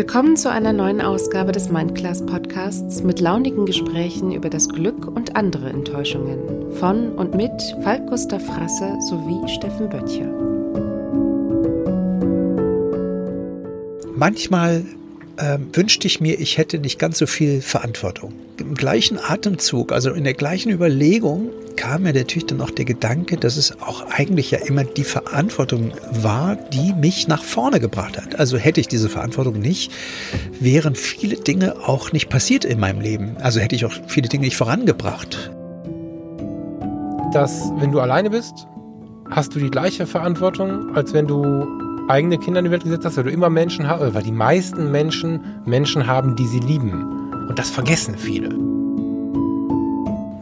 Willkommen zu einer neuen Ausgabe des Mindclass Podcasts mit launigen Gesprächen über das Glück und andere Enttäuschungen von und mit Falk Gustav Frasse sowie Steffen Böttcher. Manchmal äh, wünschte ich mir, ich hätte nicht ganz so viel Verantwortung. Im gleichen Atemzug, also in der gleichen Überlegung, kam mir natürlich dann auch der Gedanke, dass es auch eigentlich ja immer die Verantwortung war, die mich nach vorne gebracht hat. Also hätte ich diese Verantwortung nicht, wären viele Dinge auch nicht passiert in meinem Leben. Also hätte ich auch viele Dinge nicht vorangebracht. Dass, wenn du alleine bist, hast du die gleiche Verantwortung, als wenn du eigene Kinder in die Welt gesetzt hast, weil du immer Menschen hast, weil die meisten Menschen Menschen haben, die sie lieben. Und das vergessen viele.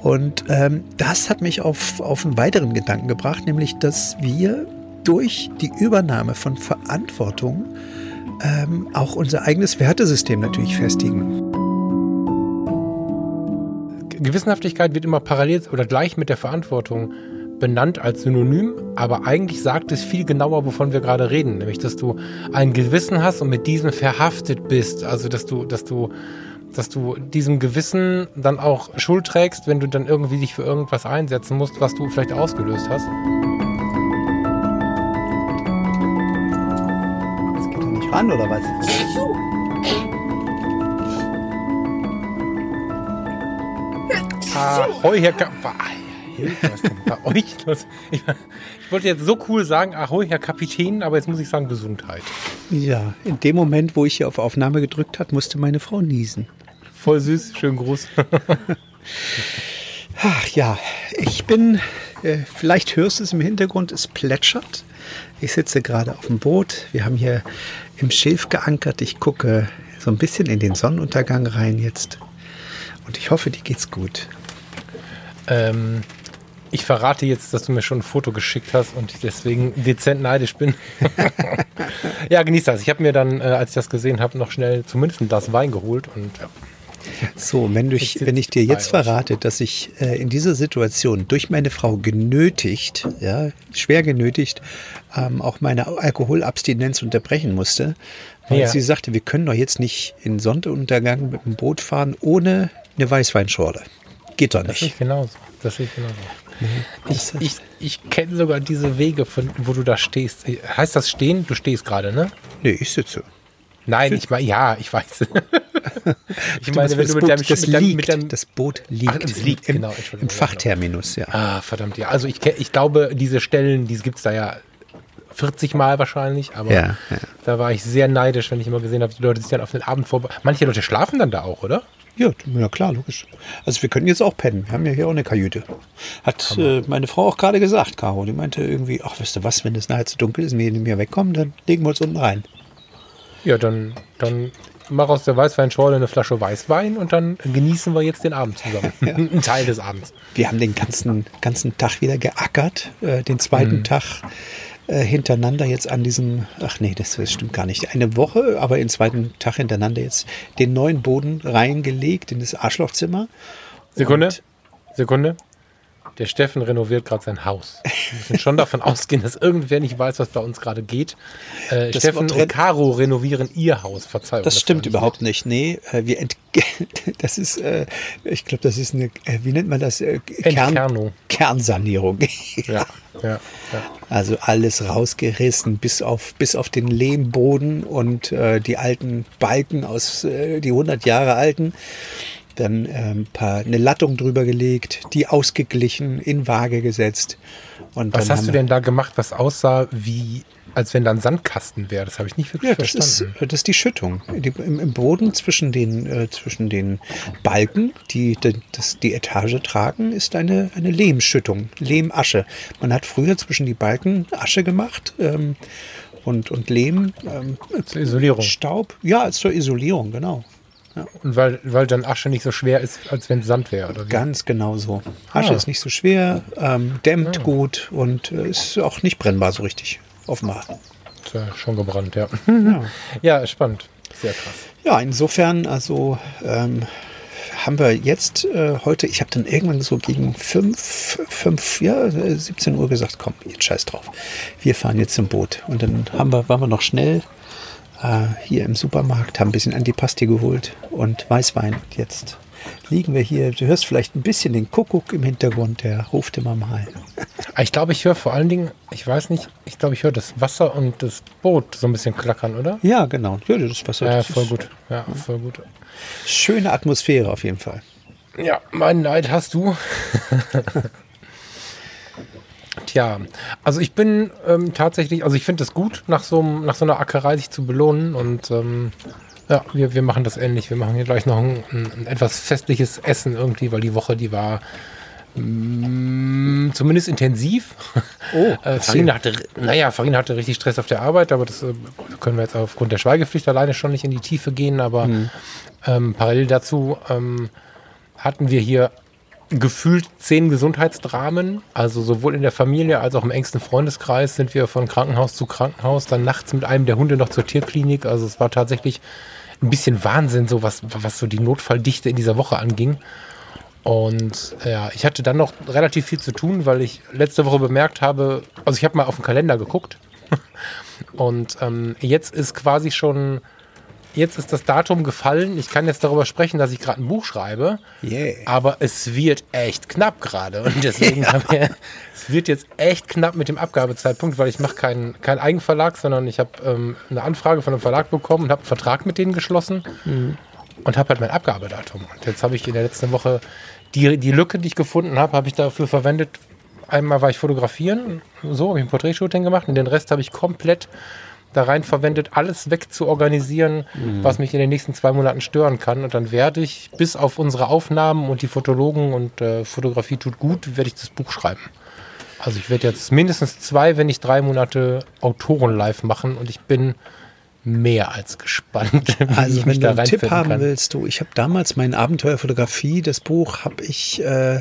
Und ähm, das hat mich auf, auf einen weiteren Gedanken gebracht, nämlich dass wir durch die Übernahme von Verantwortung ähm, auch unser eigenes Wertesystem natürlich festigen. Gewissenhaftigkeit wird immer parallel oder gleich mit der Verantwortung benannt als Synonym, aber eigentlich sagt es viel genauer, wovon wir gerade reden, nämlich dass du ein Gewissen hast und mit diesem verhaftet bist, also dass du, dass du dass du diesem Gewissen dann auch Schuld trägst, wenn du dann irgendwie dich für irgendwas einsetzen musst, was du vielleicht ausgelöst hast. Das geht doch nicht ran, oder was? Ahoi, Herr Was ist denn bei euch los? Ich, ich, wollte jetzt so cool sagen, ahoi, Herr Kapitän, aber jetzt muss ich sagen Gesundheit. Ja, in dem Moment, wo ich hier auf Aufnahme gedrückt habe, musste meine Frau niesen. Voll süß, schönen Gruß. Ach ja, ich bin, äh, vielleicht hörst du es im Hintergrund, es plätschert. Ich sitze gerade auf dem Boot. Wir haben hier im Schilf geankert. Ich gucke so ein bisschen in den Sonnenuntergang rein jetzt. Und ich hoffe, dir geht's gut. Ähm, ich verrate jetzt, dass du mir schon ein Foto geschickt hast und ich deswegen dezent neidisch bin. ja, genieß das. Ich habe mir dann, äh, als ich das gesehen habe, noch schnell zumindest ein Glas Wein geholt und ja. So, wenn, du, wenn ich dir jetzt verrate, dass ich äh, in dieser Situation durch meine Frau genötigt, ja, schwer genötigt, ähm, auch meine Alkoholabstinenz unterbrechen musste, weil ja. sie sagte, wir können doch jetzt nicht in Sonnenuntergang mit dem Boot fahren ohne eine Weißweinschorle. Geht doch nicht. Das ist genauso. Das sehe ich genauso. Ich, ich, ich kenne sogar diese Wege, von wo du da stehst. Heißt das stehen? Du stehst gerade, ne? Nee, ich sitze. Nein, ich meine, ja, ich weiß. ich meine, wenn du mit deinem, das, mit deinem, mit deinem, das Boot liegt, Ach, liegt im, genau, im Fachterminus, ja. Ah, verdammt, ja. Also ich, ich glaube, diese Stellen, die gibt es da ja 40 Mal wahrscheinlich, aber ja, ja. da war ich sehr neidisch, wenn ich immer gesehen habe, die Leute sich dann auf den Abend vorbei. Manche Leute schlafen dann da auch, oder? Ja, ja klar, logisch. Also wir können jetzt auch pennen. Wir haben ja hier auch eine Kajüte. Hat äh, meine Frau auch gerade gesagt, Caro. Die meinte irgendwie, ach, weißt du was, wenn es nachher zu dunkel ist und wir nicht mehr wegkommen, dann legen wir uns unten rein. Ja, dann, dann mach aus der Weißweinschorle eine Flasche Weißwein und dann genießen wir jetzt den Abend zusammen. ja. Ein Teil des Abends. Wir haben den ganzen, ganzen Tag wieder geackert. Äh, den zweiten mhm. Tag äh, hintereinander jetzt an diesem, ach nee, das, das, stimmt gar nicht, eine Woche, aber den zweiten Tag hintereinander jetzt den neuen Boden reingelegt in das Arschlochzimmer. Sekunde, Sekunde. Der Steffen renoviert gerade sein Haus. Wir müssen schon davon ausgehen, dass irgendwer nicht weiß, was bei uns gerade geht. Äh, Steffen und Caro renovieren ihr Haus. Verzeihung. Das stimmt das überhaupt nicht. Nee, äh, wir das ist, äh, ich glaube, das ist eine, äh, wie nennt man das? Äh, Kern Kernsanierung. ja, ja, ja. Also alles rausgerissen bis auf, bis auf den Lehmboden und äh, die alten Balken aus, die 100 Jahre alten dann ähm, paar, eine Lattung drüber gelegt, die ausgeglichen, in Waage gesetzt. Und was hast du denn da gemacht, was aussah wie, als wenn da ein Sandkasten wäre? Das habe ich nicht wirklich ja, das verstanden. Ist, das ist die Schüttung. Die, im, im, Boden zwischen den, äh, zwischen den Balken, die, die das, die Etage tragen, ist eine, eine Lehmschüttung, Lehmasche. Man hat früher zwischen die Balken Asche gemacht. Ähm, und, und Lehm. Ähm, zur Isolierung. Staub. Ja, zur Isolierung, genau. Ja. Und weil, weil dann Asche nicht so schwer ist, als wenn es Sand wäre, oder wie? Ganz genau so. Asche ah. ist nicht so schwer, ähm, dämmt ah. gut und äh, ist auch nicht brennbar so richtig, offenbar. Ist ja schon gebrannt, ja. Ja, ja spannend. Sehr krass. Ja, insofern, also ähm, haben wir jetzt äh, heute, ich habe dann irgendwann so gegen 5, 5, ja, 17 Uhr gesagt, komm, jetzt scheiß drauf. Wir fahren jetzt zum Boot. Und dann haben wir, waren wir noch schnell äh, hier im Supermarkt, haben ein bisschen Antipasti geholt und Weißwein. Und jetzt liegen wir hier. Du hörst vielleicht ein bisschen den Kuckuck im Hintergrund, der ruft immer mal. Ich glaube, ich höre vor allen Dingen, ich weiß nicht, ich glaube, ich höre das Wasser und das Boot so ein bisschen klackern, oder? Ja, genau. Ja, das Wasser. Ja, das voll ist gut. Ja, voll gut. Schöne Atmosphäre auf jeden Fall. Ja, meinen Neid hast du. Tja, also ich bin ähm, tatsächlich, also ich finde es gut, nach so, nach so einer Ackerei sich zu belohnen und ähm, ja, wir, wir machen das ähnlich. Wir machen hier gleich noch ein, ein, etwas festliches Essen irgendwie, weil die Woche, die war mm, zumindest intensiv. Oh, äh, Farina hatte, naja, Farina hatte richtig Stress auf der Arbeit, aber das äh, können wir jetzt aufgrund der Schweigepflicht alleine schon nicht in die Tiefe gehen, aber ähm, parallel dazu ähm, hatten wir hier gefühlt zehn Gesundheitsdramen. Also sowohl in der Familie als auch im engsten Freundeskreis sind wir von Krankenhaus zu Krankenhaus, dann nachts mit einem der Hunde noch zur Tierklinik. Also es war tatsächlich ein bisschen Wahnsinn, so was, was so die Notfalldichte in dieser Woche anging. Und ja, ich hatte dann noch relativ viel zu tun, weil ich letzte Woche bemerkt habe, also ich habe mal auf den Kalender geguckt und ähm, jetzt ist quasi schon, jetzt ist das Datum gefallen. Ich kann jetzt darüber sprechen, dass ich gerade ein Buch schreibe. Yeah. Aber es wird echt knapp gerade. Und deswegen haben wir, es wird jetzt echt knapp mit dem Abgabezeitpunkt, weil ich mache keinen kein Eigenverlag, sondern ich habe ähm, eine Anfrage von einem Verlag bekommen und habe einen Vertrag mit denen geschlossen und habe halt mein Abgabedatum. Und jetzt habe ich in der letzten Woche die, die Lücke, die ich gefunden habe, habe ich dafür verwendet. Einmal war ich fotografieren, so habe ich ein Porträtshooting gemacht und den Rest habe ich komplett da rein verwendet, alles wegzuorganisieren, was mich in den nächsten zwei Monaten stören kann. Und dann werde ich bis auf unsere Aufnahmen und die Fotologen und äh, Fotografie tut gut, werde ich das Buch schreiben. Also ich werde jetzt mindestens zwei, wenn nicht drei Monate Autoren live machen und ich bin mehr als gespannt, Also ich wenn du einen Tipp haben kann. willst, du, ich habe damals mein Abenteuerfotografie, das Buch, habe ich äh,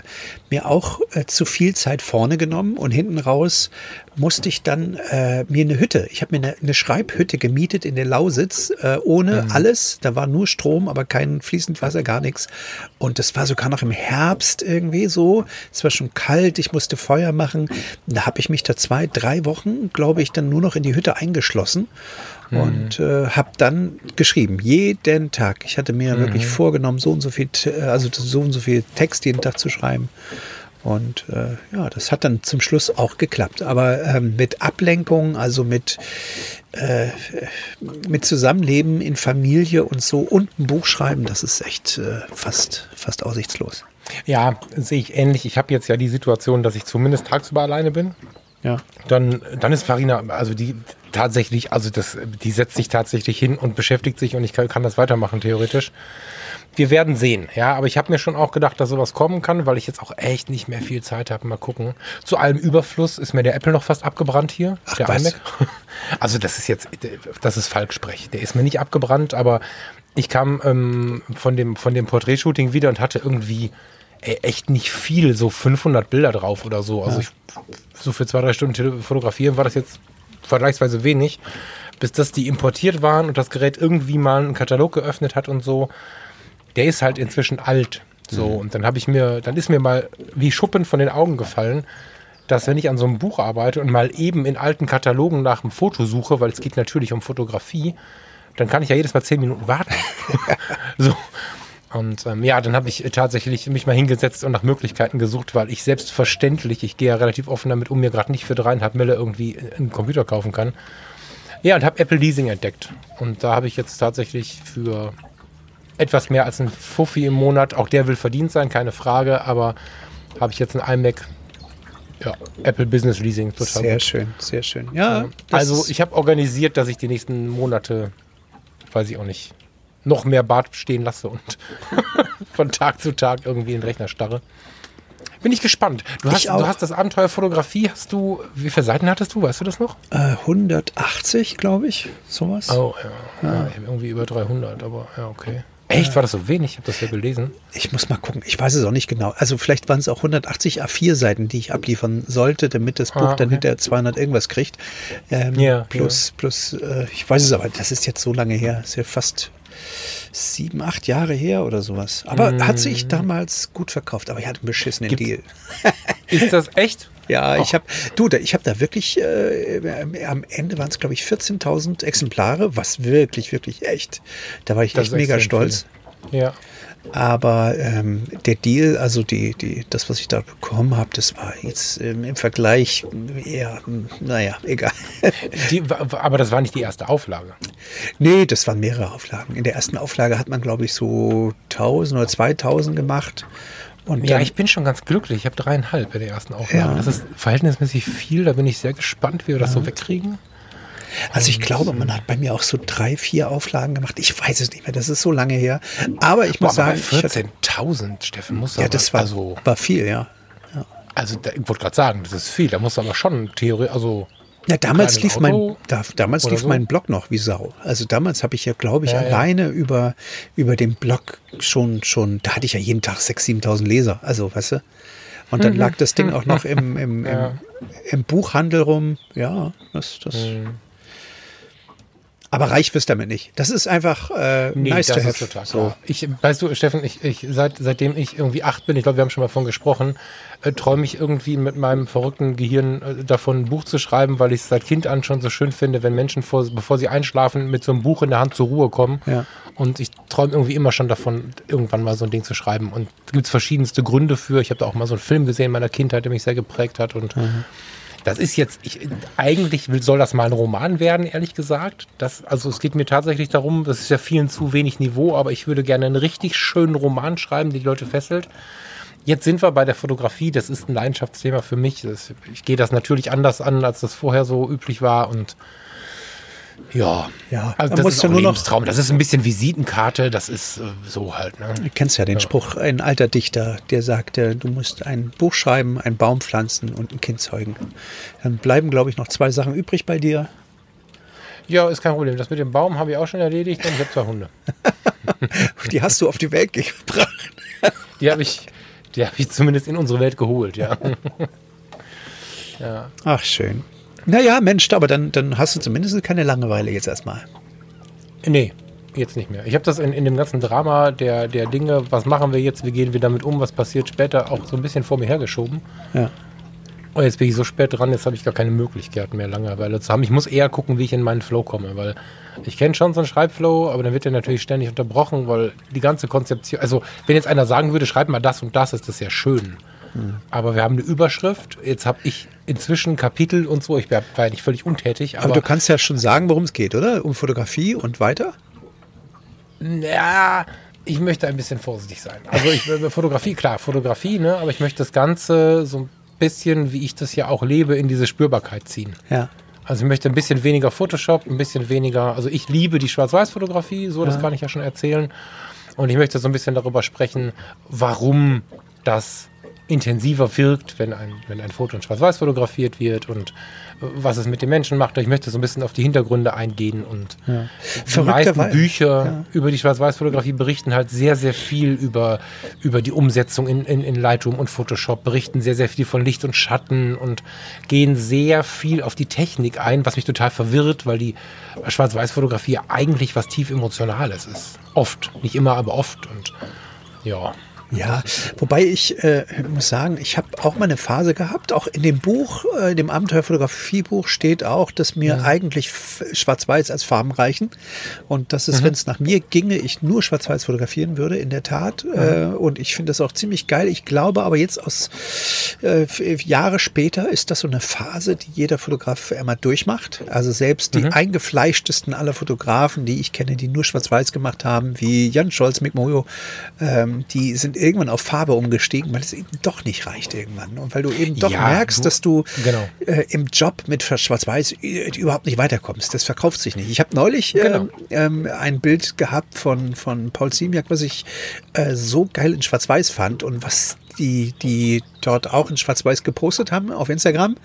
mir auch äh, zu viel Zeit vorne genommen und hinten raus musste ich dann äh, mir eine Hütte, ich habe mir eine, eine Schreibhütte gemietet in der Lausitz, äh, ohne Mhm. alles, da war nur Strom, aber kein fließend Wasser, gar nichts und das war sogar noch im Herbst irgendwie so, es war schon kalt, ich musste Feuer machen, da habe ich mich da zwei, drei Wochen, glaube ich, dann nur noch in die Hütte eingeschlossen und äh, habe dann geschrieben, jeden Tag. Ich hatte mir wirklich vorgenommen, so und so viel, also so und so viel Text jeden Tag zu schreiben. Und äh, ja, das hat dann zum Schluss auch geklappt. Aber ähm, mit Ablenkung, also mit, äh, mit Zusammenleben in Familie und so und ein Buch schreiben, das ist echt äh, fast, fast aussichtslos. Ja, sehe ich ähnlich. Ich habe jetzt ja die Situation, dass ich zumindest tagsüber alleine bin. Ja. Dann, dann ist Farina, also die tatsächlich, also das, die setzt sich tatsächlich hin und beschäftigt sich und ich kann, kann das weitermachen, theoretisch. Wir werden sehen, ja, aber ich habe mir schon auch gedacht, dass sowas kommen kann, weil ich jetzt auch echt nicht mehr viel Zeit habe. Mal gucken. Zu allem Überfluss ist mir der Apple noch fast abgebrannt hier, Ach, der was? iMac. Also das ist jetzt, das ist Falksprech. Der ist mir nicht abgebrannt, aber ich kam ähm, von dem, von dem Porträtshooting wieder und hatte irgendwie ey, echt nicht viel, so 500 Bilder drauf oder so. Also ich, so für zwei, drei Stunden fotografieren war das jetzt vergleichsweise wenig. Bis das die importiert waren und das Gerät irgendwie mal einen Katalog geöffnet hat und so. Der ist halt inzwischen alt. So, und dann habe ich mir, dann ist mir mal wie Schuppen von den Augen gefallen, dass wenn ich an so einem Buch arbeite und mal eben in alten Katalogen nach einem Foto suche, weil es geht natürlich um Fotografie, dann kann ich ja jedes Mal zehn Minuten warten. so. Und ähm, ja, dann habe ich tatsächlich mich mal hingesetzt und nach Möglichkeiten gesucht, weil ich selbstverständlich, ich gehe ja relativ offen damit um, mir gerade nicht für dreieinhalb Mille irgendwie einen Computer kaufen kann. Ja, und habe Apple Leasing entdeckt. Und da habe ich jetzt tatsächlich für etwas mehr als ein Fuffi im Monat, auch der will verdient sein, keine Frage, aber habe ich jetzt ein iMac, ja, Apple Business Leasing, total Sehr gut. schön, sehr schön. Ja, das Also ich habe organisiert, dass ich die nächsten Monate, weiß ich auch nicht, noch mehr Bart stehen lasse und von Tag zu Tag irgendwie in den Rechner starre. Bin ich gespannt. Du hast, Ich du hast das Abenteuer Fotografie, hast du, wie viele Seiten hattest du, weißt du das noch? äh, 180, glaube ich, sowas. Oh, ja. ja ich habe irgendwie über 300, aber ja, okay. Echt, war das so wenig? Ich habe das ja gelesen. Ich muss mal gucken. Ich weiß es auch nicht genau. Also vielleicht waren es auch 180 A4-Seiten, die ich abliefern sollte, damit das Buch Ah, dann okay. hinterher 200 irgendwas kriegt. Ähm, Ja, plus, plus, äh, ich weiß es aber, das ist jetzt so lange her. ist ja fast sieben, acht Jahre her oder sowas. Aber Mhm. hat sich damals gut verkauft. Aber ich hatte einen beschissenen Gibt's- Deal. Ist das echt? Ja, ich habe, du, da, ich habe da wirklich, äh, am Ende waren es, glaube ich, 14.000 Exemplare, was wirklich, wirklich echt. Da war ich Das echt mega stolz. viel. Ja. Aber ähm, der Deal, also die, die, das, was ich da bekommen habe, das war jetzt ähm, im Vergleich eher, naja, egal. Die, aber das war nicht die erste Auflage. nee, das waren mehrere Auflagen. In der ersten Auflage hat man, glaube ich, so 1000 oder 2000 gemacht. Und Ja, dann, ich bin schon ganz glücklich. Ich habe dreieinhalb bei der ersten Auflage. Ja. Das ist verhältnismäßig viel. Da bin ich sehr gespannt, wie wir das so wegkriegen. Also ich glaube, man hat bei mir auch so drei, vier Auflagen gemacht. Ich weiß es nicht mehr, das ist so lange her. Aber ich muss Boah, aber sagen, bei ich hatte- 14.000, Steffen, muss ja, das war, also, war viel, ja. also da, ich wollte gerade sagen, das ist viel. Da muss aber schon Theorie, also Ja, damals lief mein da, damals lief so? mein Blog noch wie Sau. Also damals habe ich ja, glaube ich, Ja, ja. alleine über über den Blog schon schon. Da hatte ich ja jeden Tag 6.000, 7.000 Leser. Also, weißt du. Und dann lag das Ding auch noch im, im, Mhm. Ja. im, im Buchhandel rum. Ja, das, das. Mhm. Aber reich wirst du damit nicht. Das ist einfach äh, Nee, nice das to ist have. total so. klar. Ich, weißt du, Steffen, ich, ich, seit, seitdem ich irgendwie acht bin, ich glaube, wir haben schon mal davon gesprochen, äh, träume ich irgendwie mit meinem verrückten Gehirn äh, davon, ein Buch zu schreiben, weil ich es seit Kind an schon so schön finde, wenn Menschen, vor, bevor sie einschlafen, mit so einem Buch in der Hand zur Ruhe kommen. Ja. Und ich träume irgendwie immer schon davon, irgendwann mal so ein Ding zu schreiben. Und da gibt es verschiedenste Gründe für. Ich habe da auch mal so einen Film gesehen in meiner Kindheit, der mich sehr geprägt hat. Und das ist jetzt, ich, eigentlich soll das mal ein Roman werden, ehrlich gesagt. Das, also es geht mir tatsächlich darum, das ist ja vielen zu wenig Niveau, aber ich würde gerne einen richtig schönen Roman schreiben, der die Leute fesselt. Jetzt sind wir bei der Fotografie, das ist ein Leidenschaftsthema für mich. Das, ich gehe das natürlich anders an, als das vorher so üblich war und ja, Ja, also das ist ja nur noch- Lebenstraum. Das ist ein bisschen Visitenkarte, das ist äh, so halt. Ne? Du kennst ja den Spruch, ein alter Dichter, der sagte, du musst ein Buch schreiben, einen Baum pflanzen und ein Kind zeugen. Dann bleiben, glaube ich, noch zwei Sachen übrig bei dir. Ja, ist kein Problem. Das mit dem Baum habe ich auch schon erledigt und ich habe zwei Hunde. Die hast du auf die Welt gebracht. Die habe ich, die habe ich zumindest in unsere Welt geholt, ja. ja. Ach, schön. Naja, Mensch, aber dann, dann hast du zumindest keine Langeweile jetzt erstmal. Nee, jetzt nicht mehr. Ich habe das in, in dem ganzen Drama der, der Dinge, was machen wir jetzt, wie gehen wir damit um, was passiert später, auch so ein bisschen vor mir hergeschoben. Ja. Und jetzt bin ich so spät dran, jetzt habe ich gar keine Möglichkeit mehr, Langeweile zu haben. Ich muss eher gucken, wie ich in meinen Flow komme, weil ich kenne schon so einen Schreibflow, aber dann wird der natürlich ständig unterbrochen, weil die ganze Konzeption, also wenn jetzt einer sagen würde, schreib mal das und das, ist das ja schön. Aber wir haben eine Überschrift, jetzt habe ich inzwischen Kapitel und so, ich war ja nicht völlig untätig, Aber, aber, du kannst ja schon sagen, worum es geht, oder? Um Fotografie und weiter? ja, ich möchte ein bisschen vorsichtig sein. Also ich Fotografie, klar, Fotografie, ne, aber ich möchte das Ganze so ein bisschen, wie ich das ja auch lebe, in diese Spürbarkeit ziehen. Ja. Also ich möchte ein bisschen weniger Photoshop, ein bisschen weniger, also ich liebe die Schwarz-Weiß-Fotografie, so das kann ich ja schon erzählen. Und ich möchte so ein bisschen darüber sprechen, warum das intensiver wirkt, wenn ein, wenn ein Foto in Schwarz-Weiß fotografiert wird und äh, was es mit den Menschen macht. Ich möchte so ein bisschen auf die Hintergründe eingehen und die meisten Bücher über die Schwarz-Weiß-Fotografie berichten halt sehr, sehr viel über, über die Umsetzung in, in, in Lightroom und Photoshop, berichten sehr, sehr viel von Licht und Schatten und gehen sehr viel auf die Technik ein, was mich total verwirrt, weil die Schwarz-Weiß-Fotografie ja eigentlich was tief Emotionales ist. Oft, nicht immer, aber oft und ja. Ja, wobei ich äh, muss sagen, ich habe auch mal eine Phase gehabt, auch in dem Buch, äh, dem Abenteuerfotografiebuch steht auch, dass mir eigentlich F- Schwarz-Weiß als Farben reichen und dass es, wenn es nach mir ginge, ich nur Schwarz-Weiß fotografieren würde, in der Tat. Äh, und ich finde das auch ziemlich geil. Ich glaube aber jetzt aus äh, f- Jahre später ist das so eine Phase, die jeder Fotograf einmal durchmacht. Also selbst die eingefleischtesten aller Fotografen, die ich kenne, die nur Schwarz-Weiß gemacht haben, wie Jan Scholz, Mick Mojo, ähm, die sind irgendwann auf Farbe umgestiegen, weil es eben doch nicht reicht irgendwann. Und weil du eben doch Ja, merkst, dass du genau. äh, im Job mit Schwarz-Weiß äh, überhaupt nicht weiterkommst. Das verkauft sich nicht. Ich habe neulich Genau. ähm, ähm, ein Bild gehabt von, von Paul Ziemiak, was ich äh, so geil in Schwarz-Weiß fand und was die, die dort auch in Schwarz-Weiß gepostet haben auf Instagram.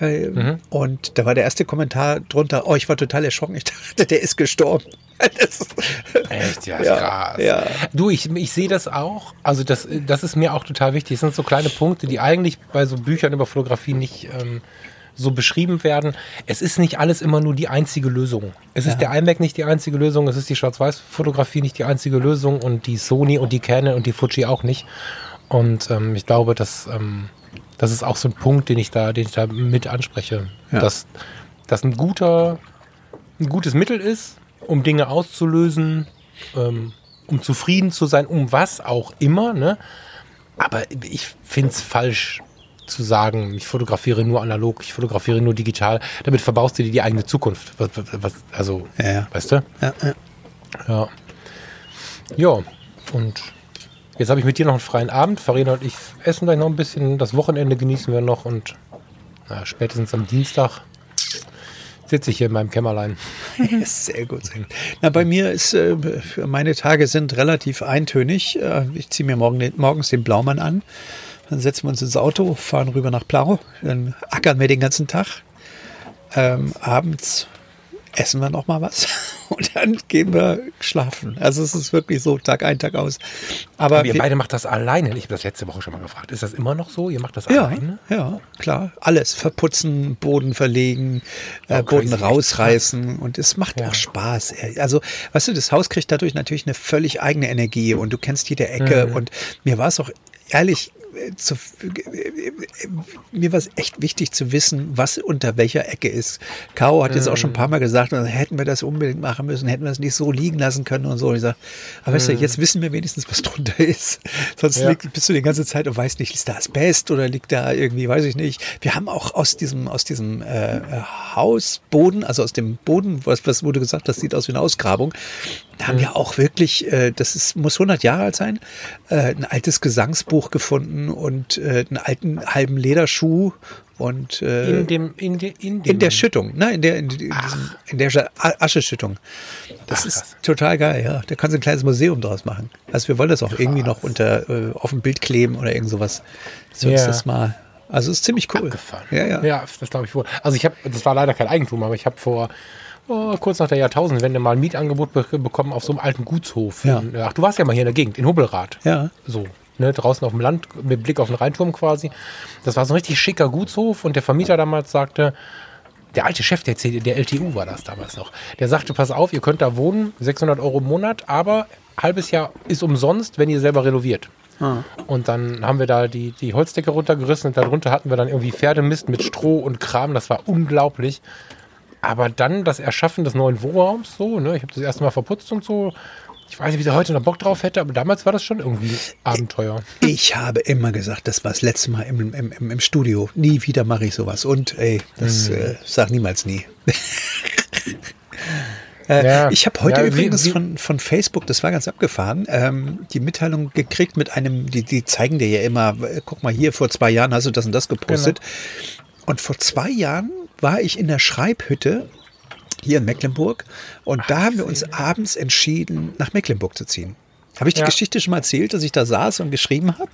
Äh, Mhm. Und da war der erste Kommentar drunter, oh, ich war total erschrocken. Ich dachte, der ist gestorben. Das, Echt, ja, Ja, krass. ja. Du, ich, ich sehe das auch. Also das, das ist mir auch total wichtig. Das sind so kleine Punkte, die eigentlich bei so Büchern über Fotografie nicht ähm, so beschrieben werden. Es ist nicht alles immer nur die einzige Lösung. Es ist der iMac nicht die einzige Lösung, es ist die Schwarz-Weiß-Fotografie nicht die einzige Lösung und die Sony und die Canon und die Fuji auch nicht. Und ähm, ich glaube, dass ähm, das ist auch so ein Punkt, den ich da, den ich da mit anspreche. Ja. Dass das ein guter, ein gutes Mittel ist, um Dinge auszulösen, ähm, um zufrieden zu sein, um was auch immer. Ne? Aber ich finde es falsch zu sagen, ich fotografiere nur analog, ich fotografiere nur digital. Damit verbaust du dir die eigene Zukunft. Was, was, also, Ja, ja. weißt du? Ja, ja. Ja. Ja, und jetzt habe ich mit dir noch einen freien Abend. Farina und ich essen gleich noch ein bisschen. Das Wochenende genießen wir noch und na, spätestens am Dienstag sitze ich hier in meinem Kämmerlein. Sehr gut. Na, bei mir ist, äh, meine Tage sind relativ eintönig. Äh, ich ziehe mir morgen, morgens den Blaumann an. Dann setzen wir uns ins Auto, fahren rüber nach Plau. Dann ackern wir den ganzen Tag. Ähm, abends essen wir noch mal was und dann gehen wir schlafen. Also es ist wirklich so Tag ein, Tag aus. Aber Aber ihr beide macht das alleine. Ich habe das letzte Woche schon mal gefragt. Ist das immer noch so? Ihr macht das Ja, alleine? ja, klar. Alles. Verputzen, Boden verlegen, äh, Oh. Boden rausreißen. Und es macht Ja. auch Spaß. Also, weißt du, das Haus kriegt dadurch natürlich eine völlig eigene Energie und du kennst jede Ecke. Mhm. Und mir war es auch ehrlich. Zu, mir war es echt wichtig zu wissen, was unter welcher Ecke ist. Caro hat jetzt auch schon ein paar Mal gesagt, hätten wir das unbedingt machen müssen, hätten wir es nicht so liegen lassen können und so. Und ich sag, aber weißt du, jetzt wissen wir wenigstens, was drunter ist. Sonst Ja. liegt, bist du die ganze Zeit und weißt nicht, ist da Asbest oder liegt da irgendwie, weiß ich nicht. Wir haben auch aus diesem, aus diesem äh, äh, Hausboden, also aus dem Boden, was, was wurde gesagt, das sieht aus wie eine Ausgrabung, da haben wir auch wirklich, äh, das ist, muss 100 Jahre alt sein, äh, ein altes Gesangsbuch gefunden und äh, einen alten halben Lederschuh und äh, In dem, in, de, in dem in der Schüttung, ne? In der, in, in, diesem, in der Ascheschüttung. Das Ach, ist krass. total geil, ja. Da kannst du ein kleines Museum draus machen. Also wir wollen das auch irgendwie noch unter äh, auf dem Bild kleben oder irgend sowas. So Ja. ist das mal. Also ist ziemlich cool. abgefahren. Ja, ja. Ja, das glaube ich wohl. Also ich habe, das war leider kein Eigentum, aber ich habe vor oh, kurz nach der Jahrtausendwende mal ein Mietangebot be bekommen auf so einem alten Gutshof. Ja. Ach, du warst ja mal hier in der Gegend, in Hubbelrath. Ja. So, ne, draußen auf dem Land mit Blick auf den Rheinturm quasi. Das war so ein richtig schicker Gutshof und der Vermieter damals sagte, der alte Chef der, CD, der LTU war das damals noch, der sagte, pass auf, ihr könnt da wohnen, 600 Euro im Monat, aber halbes Jahr ist umsonst, wenn ihr selber renoviert. Und dann haben wir da die, die Holzdecke runtergerissen und darunter hatten wir dann irgendwie Pferdemist mit Stroh und Kram. Das war unglaublich. Aber dann das Erschaffen des neuen Wohnraums, so, ne, ich habe das erste Mal verputzt und so. Ich weiß nicht, wie ich heute noch Bock drauf hätte, aber damals war das schon irgendwie Abenteuer. Ich habe immer gesagt, das war das letzte Mal im, im, im, im Studio. Nie wieder mache ich sowas. Und ey, das Mhm. äh, sag niemals nie. Äh, Ja. Ich habe heute Ja, wie- übrigens wie- von, von Facebook, das war ganz abgefahren, ähm, die Mitteilung gekriegt mit einem, die, die zeigen dir ja immer, äh, guck mal hier, vor zwei Jahren hast du das und das gepostet. Genau. Und vor zwei Jahren war ich in der Schreibhütte hier in Mecklenburg und da haben wir uns abends entschieden, nach Mecklenburg zu ziehen. Habe ich die Ja. Geschichte schon mal erzählt, dass ich da saß und geschrieben habe?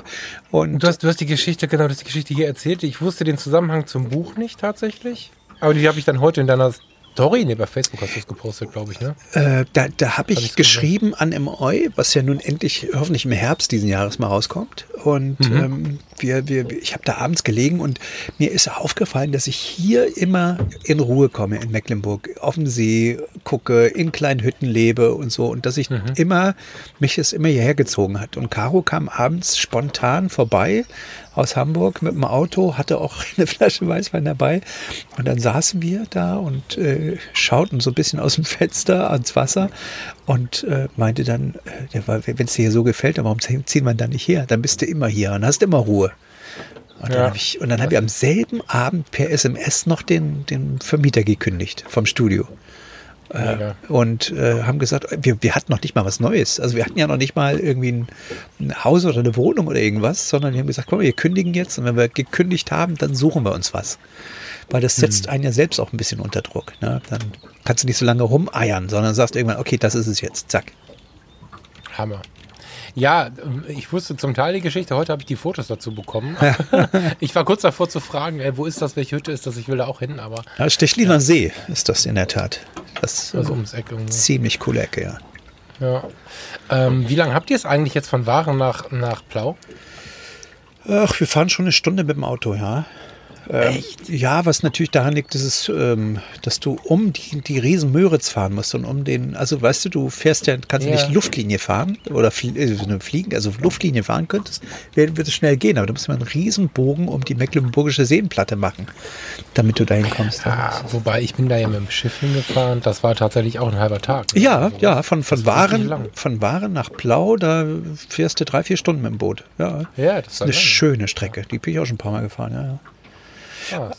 Und Du hast, du hast die Geschichte, genau, du hast die Geschichte hier erzählt. Ich wusste den Zusammenhang zum Buch nicht tatsächlich. Aber die habe ich dann heute in deiner Story, ne, bei Facebook hast du es gepostet, glaube ich, ne? Äh, da da habe ich geschrieben an MOI, was ja nun endlich hoffentlich im Herbst diesen Jahres mal rauskommt. Und Mhm. ähm, wir, wir, ich habe da abends gelegen und mir ist aufgefallen, dass ich hier immer in Ruhe komme in Mecklenburg, auf dem See gucke, in kleinen Hütten lebe und so. Und dass ich Mhm. immer, mich es immer hierher gezogen hat. Und Caro kam abends spontan vorbei aus Hamburg mit dem Auto, hatte auch eine Flasche Weißwein dabei. Und dann saßen wir da und äh, schauten so ein bisschen aus dem Fenster ans Wasser und äh, meinte dann, äh, wenn es dir hier so gefällt, dann warum ziehen wir dann nicht her? Dann bist du immer hier und hast immer Ruhe. Und dann Ja. habe ich, und dann hab ich am selben Abend per SMS noch den, den Vermieter gekündigt vom Studio. Mega. Und äh, haben gesagt, wir, wir hatten noch nicht mal was Neues. Also wir hatten ja noch nicht mal irgendwie ein, ein Haus oder eine Wohnung oder irgendwas, sondern wir haben gesagt, komm, wir kündigen jetzt und wenn wir gekündigt haben, dann suchen wir uns was. Weil das setzt einen ja selbst auch ein bisschen unter Druck. Ne? Dann kannst du nicht so lange rumeiern, sondern sagst irgendwann, okay, das ist es jetzt, zack. Hammer. Ja, ähm, ich wusste zum Teil die Geschichte. Heute habe ich die Fotos dazu bekommen. ich war kurz davor zu fragen, ey, wo ist das, welche Hütte ist das? Ich will da auch hin, aber Ja, Stechliner See ist das in der Tat. Das ist also äh, ums Eck ziemlich coole Ecke, ja. Ja. Ähm, wie lange habt ihr es eigentlich jetzt von Waren nach, nach Plau? Ach, wir fahren schon eine Stunde mit dem Auto, ja. Ähm, ja, was natürlich daran liegt, dass, es, ähm, dass du um die, die riesen Möritz fahren musst und um den, also weißt du, du fährst ja, kannst ja. nicht Luftlinie fahren oder flie äh, Fliegen, also Luftlinie fahren könntest, wird, wird es schnell gehen, aber du musst mal einen riesen Bogen um die Mecklenburgische Seenplatte machen, damit du dahin kommst. Ja, wobei ich bin da ja mit dem Schiff hingefahren, das war tatsächlich auch ein halber Tag. Ne? Ja, also, ja, von, von Waren, von Waren nach Plau, da fährst du drei, vier Stunden mit dem Boot. Ja, ja das ist eine lang. schöne Strecke, die bin ich auch schon ein paar Mal gefahren, ja.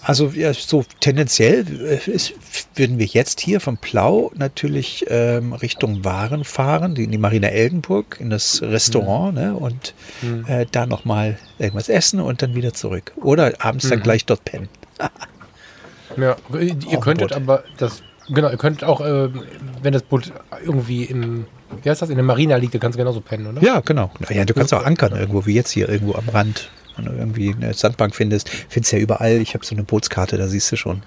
Also ja, so tendenziell äh, ist, würden wir jetzt hier vom Plau natürlich ähm, Richtung Waren fahren, in die Marina Eldenburg, in das Restaurant mhm. ne, und mhm. äh, da nochmal irgendwas essen und dann wieder zurück. Oder abends mhm. dann gleich dort pennen. ja, ihr könntet aber das, genau, ihr könntet auch, äh, wenn das Boot irgendwie im wie heißt das? In der Marina liegt, da kannst du genauso pennen, oder? Ja, genau. Ja, du kannst auch ankern irgendwo, wie jetzt hier, irgendwo am Rand wenn du irgendwie eine Sandbank findest, findest du ja überall. Ich habe so eine Bootskarte, da siehst du schon.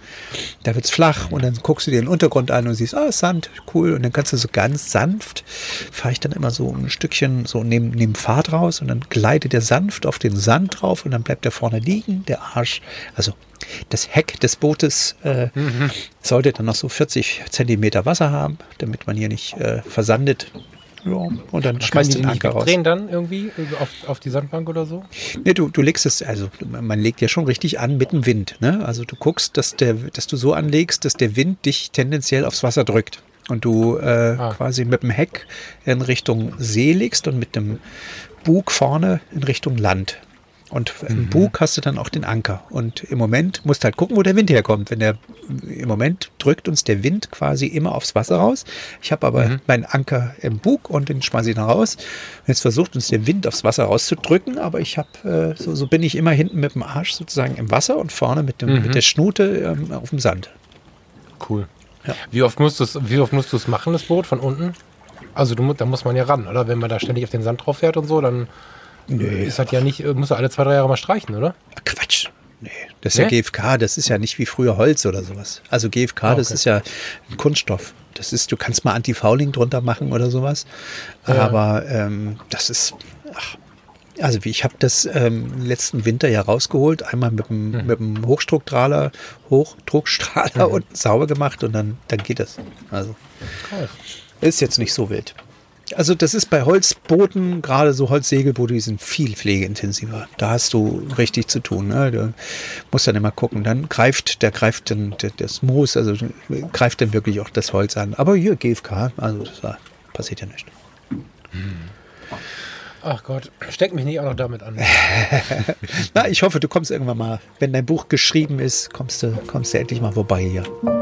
Da wird es flach und dann guckst du dir den Untergrund an und siehst, ah, Sand, cool. Und dann kannst du so ganz sanft, fahre ich dann immer so ein Stückchen so neben, neben Fahrt raus und dann gleitet der sanft auf den Sand drauf und dann bleibt der vorne liegen, der Arsch. Also das Heck des Bootes äh, mhm. sollte dann noch so 40 Zentimeter Wasser haben, damit man hier nicht äh, versandet. Ja, und dann schmeißt den Anker raus. drehen dann irgendwie auf, auf die Sandbank oder so? Nee, du, du legst es, also man legt ja schon richtig an mit dem Wind. Ne? Also du guckst, dass, der, dass du so anlegst, dass der Wind dich tendenziell aufs Wasser drückt. Und du äh, ah. quasi mit dem Heck in Richtung See legst und mit dem Bug vorne in Richtung Land. Und im mhm. Bug hast du dann auch den Anker. Und im Moment musst du halt gucken, wo der Wind herkommt. Wenn der im Moment drückt uns der Wind quasi immer aufs Wasser raus. Ich habe aber mhm. meinen Anker im Bug und den schmeiße ich dann raus. Und jetzt versucht uns der Wind aufs Wasser rauszudrücken, aber ich habe, äh, so, so, bin ich immer hinten mit dem Arsch sozusagen im Wasser und vorne mit, dem, mhm. mit der Schnute ähm, auf dem Sand. Cool. Ja. Wie oft musst du es, wie oft musst du es machen, das Boot von unten? Also du, da muss man ja ran, oder? Wenn man da ständig auf den Sand drauf fährt und so, dann Nee. Ist halt ja nicht, äh, muss er alle zwei, drei Jahre mal streichen, oder? Quatsch. Nee, das ist nee? ja GFK, das ist ja nicht wie früher Holz oder sowas. Also GFK, ah, okay. das ist ja ein Kunststoff. Das ist, du kannst mal Anti-Fouling drunter machen oder sowas. Ja. Aber ähm, das ist, ach, also ich habe das ähm, letzten Winter ja rausgeholt, einmal mit dem, mhm. mit dem Hochdruckstrahler, Hochdruckstrahler mhm. und sauber gemacht und dann, dann geht das. Also ist jetzt nicht so wild. Also das ist bei Holzbooten, gerade so Holzsegelboote, die sind viel pflegeintensiver. Da hast du richtig zu tun. Ne? Du musst dann immer gucken. Dann greift, der greift dann das Moos, also greift dann wirklich auch das Holz an. Aber hier GFK, also das passiert ja nicht. Hm. Ach Gott, steck mich nicht auch noch damit an. Na, ich hoffe, du kommst irgendwann mal, wenn dein Buch geschrieben ist, kommst du, kommst du endlich mal vorbei hier.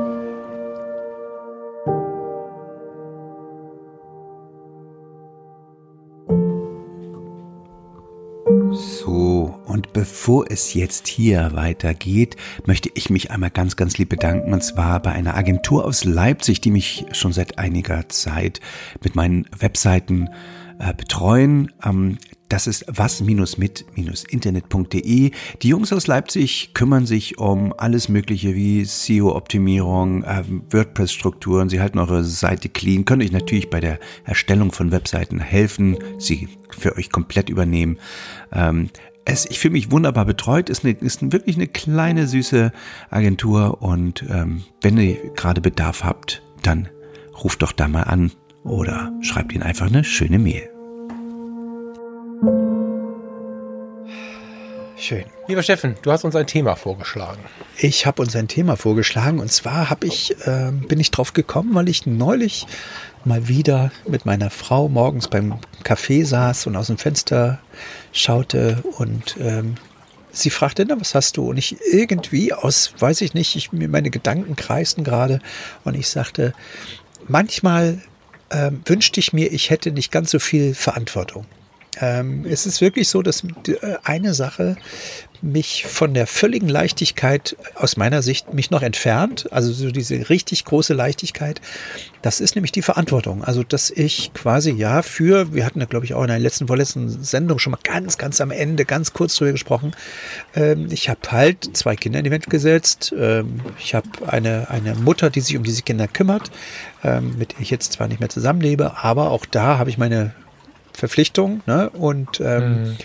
Bevor es jetzt hier weitergeht, möchte ich mich einmal ganz, ganz lieb bedanken. Und zwar bei einer Agentur aus Leipzig, die mich schon seit einiger Zeit mit meinen Webseiten äh, betreuen. Ähm, das ist was-mit-internet.de. Die Jungs aus Leipzig kümmern sich um alles Mögliche wie SEO-Optimierung, äh, WordPress-Strukturen. Sie halten eure Seite clean, können euch natürlich bei der Erstellung von Webseiten helfen, sie für euch komplett übernehmen. Ähm, es, ich fühle mich wunderbar betreut, ist, eine, ist wirklich eine kleine, süße Agentur und ähm, wenn ihr gerade Bedarf habt, dann ruft doch da mal an oder schreibt ihnen einfach eine schöne Mail. Schön. Lieber Steffen, du hast uns ein Thema vorgeschlagen. Ich habe uns ein Thema vorgeschlagen und zwar habe ich, äh, bin ich drauf gekommen, weil ich neulich mal wieder mit meiner Frau morgens beim Café saß und aus dem Fenster schaute und ähm, sie fragte, na, was hast du? Und ich irgendwie aus, weiß ich nicht, ich, meine Gedanken kreisten gerade und ich sagte, manchmal ähm, wünschte ich mir, ich hätte nicht ganz so viel Verantwortung. Ähm, es ist wirklich so, dass äh, eine Sache mich von der völligen Leichtigkeit aus meiner Sicht mich noch entfernt. Also so diese richtig große Leichtigkeit. Das ist nämlich die Verantwortung. Also, dass ich quasi ja für, wir hatten da glaube ich auch in der letzten, vorletzten Sendung schon mal ganz, ganz am Ende, ganz kurz drüber gesprochen. Ähm, ich habe halt zwei Kinder in die Welt gesetzt. Ähm, ich habe eine, eine Mutter, die sich um diese Kinder kümmert, ähm, mit der ich jetzt zwar nicht mehr zusammenlebe, aber auch da habe ich meine Verpflichtung ne? und ähm, mhm.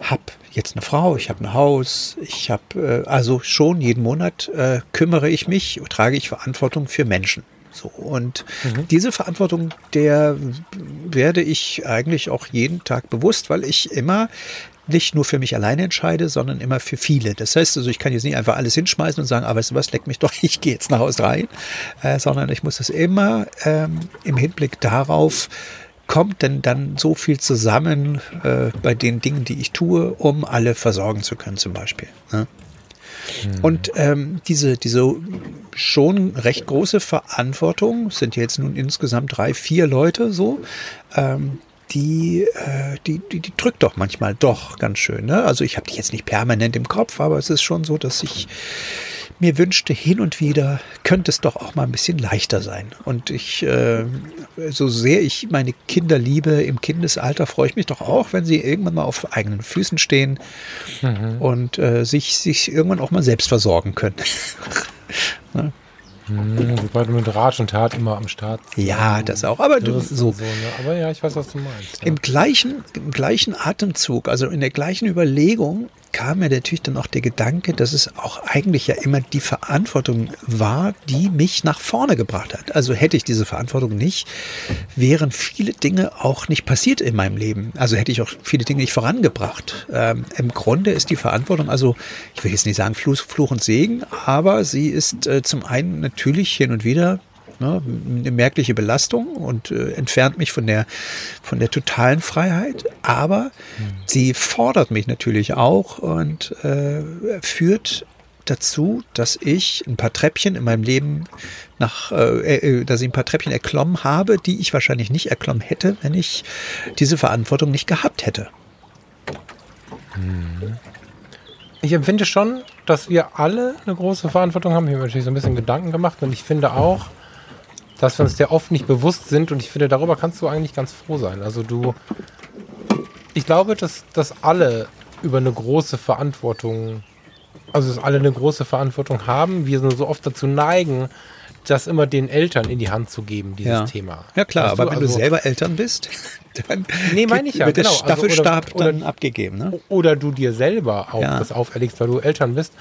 habe jetzt eine Frau, ich habe ein Haus, ich habe äh, also schon jeden Monat äh, kümmere ich mich, trage ich Verantwortung für Menschen. So, und mhm. diese Verantwortung, der werde ich eigentlich auch jeden Tag bewusst, weil ich immer nicht nur für mich alleine entscheide, sondern immer für viele. Das heißt also, ich kann jetzt nicht einfach alles hinschmeißen und sagen, aber ah, weißt du was, leck mich doch, ich gehe jetzt nach Hause rein, äh, sondern ich muss das immer ähm, im Hinblick darauf, kommt denn dann so viel zusammen äh, bei den Dingen, die ich tue, um alle versorgen zu können zum Beispiel. Ne? Mhm. Und ähm, diese, diese schon recht große Verantwortung, sind jetzt nun insgesamt drei, vier Leute so, ähm, die, äh, die, die, die drückt doch manchmal doch ganz schön. Ne? Also ich habe die jetzt nicht permanent im Kopf, aber es ist schon so, dass ich mir wünschte, hin und wieder könnte es doch auch mal ein bisschen leichter sein. Und ich, äh, so sehr ich meine Kinder liebe im Kindesalter, freue ich mich doch auch, wenn sie irgendwann mal auf eigenen Füßen stehen mhm. und äh, sich, sich irgendwann auch mal selbst versorgen können. ne? Hm, sobald du mit Rat und Tat immer am Start. Ja, das auch. Aber du, so. so ne? Aber ja, ich weiß, was du meinst. Ja. Im, gleichen, Im gleichen Atemzug, also in der gleichen Überlegung, kam mir natürlich dann auch der Gedanke, dass es auch eigentlich ja immer die Verantwortung war, die mich nach vorne gebracht hat. Also hätte ich diese Verantwortung nicht, wären viele Dinge auch nicht passiert in meinem Leben. Also hätte ich auch viele Dinge nicht vorangebracht. Ähm, Im Grunde ist die Verantwortung, also ich will jetzt nicht sagen Fluch, Fluch und Segen, aber sie ist äh, zum einen natürlich hin und wieder ne, eine merkliche Belastung und äh, entfernt mich von der, von der totalen Freiheit. Aber mhm. sie fordert mich natürlich auch und äh, führt dazu, dass ich ein paar Treppchen in meinem Leben nach, äh, äh, dass ich ein paar Treppchen erklommen habe, die ich wahrscheinlich nicht erklommen hätte, wenn ich diese Verantwortung nicht gehabt hätte. Ich empfinde schon, dass wir alle eine große Verantwortung haben. Ich habe mir natürlich so ein bisschen Gedanken gemacht und ich finde auch, dass wir uns der oft nicht bewusst sind und ich finde, darüber kannst du eigentlich ganz froh sein. Also du, ich glaube, dass, dass alle über eine große Verantwortung, also dass alle eine große Verantwortung haben, wir so oft dazu neigen, das immer den Eltern in die Hand zu geben, dieses ja. Thema. Ja klar, weißt aber du? wenn also, du selber Eltern bist, dann nee, meine ich ja, wird genau. der Staffelstab also, oder, dann oder, abgegeben. Ne? Oder du dir selber auch ja. das auferlegst, weil du Eltern bist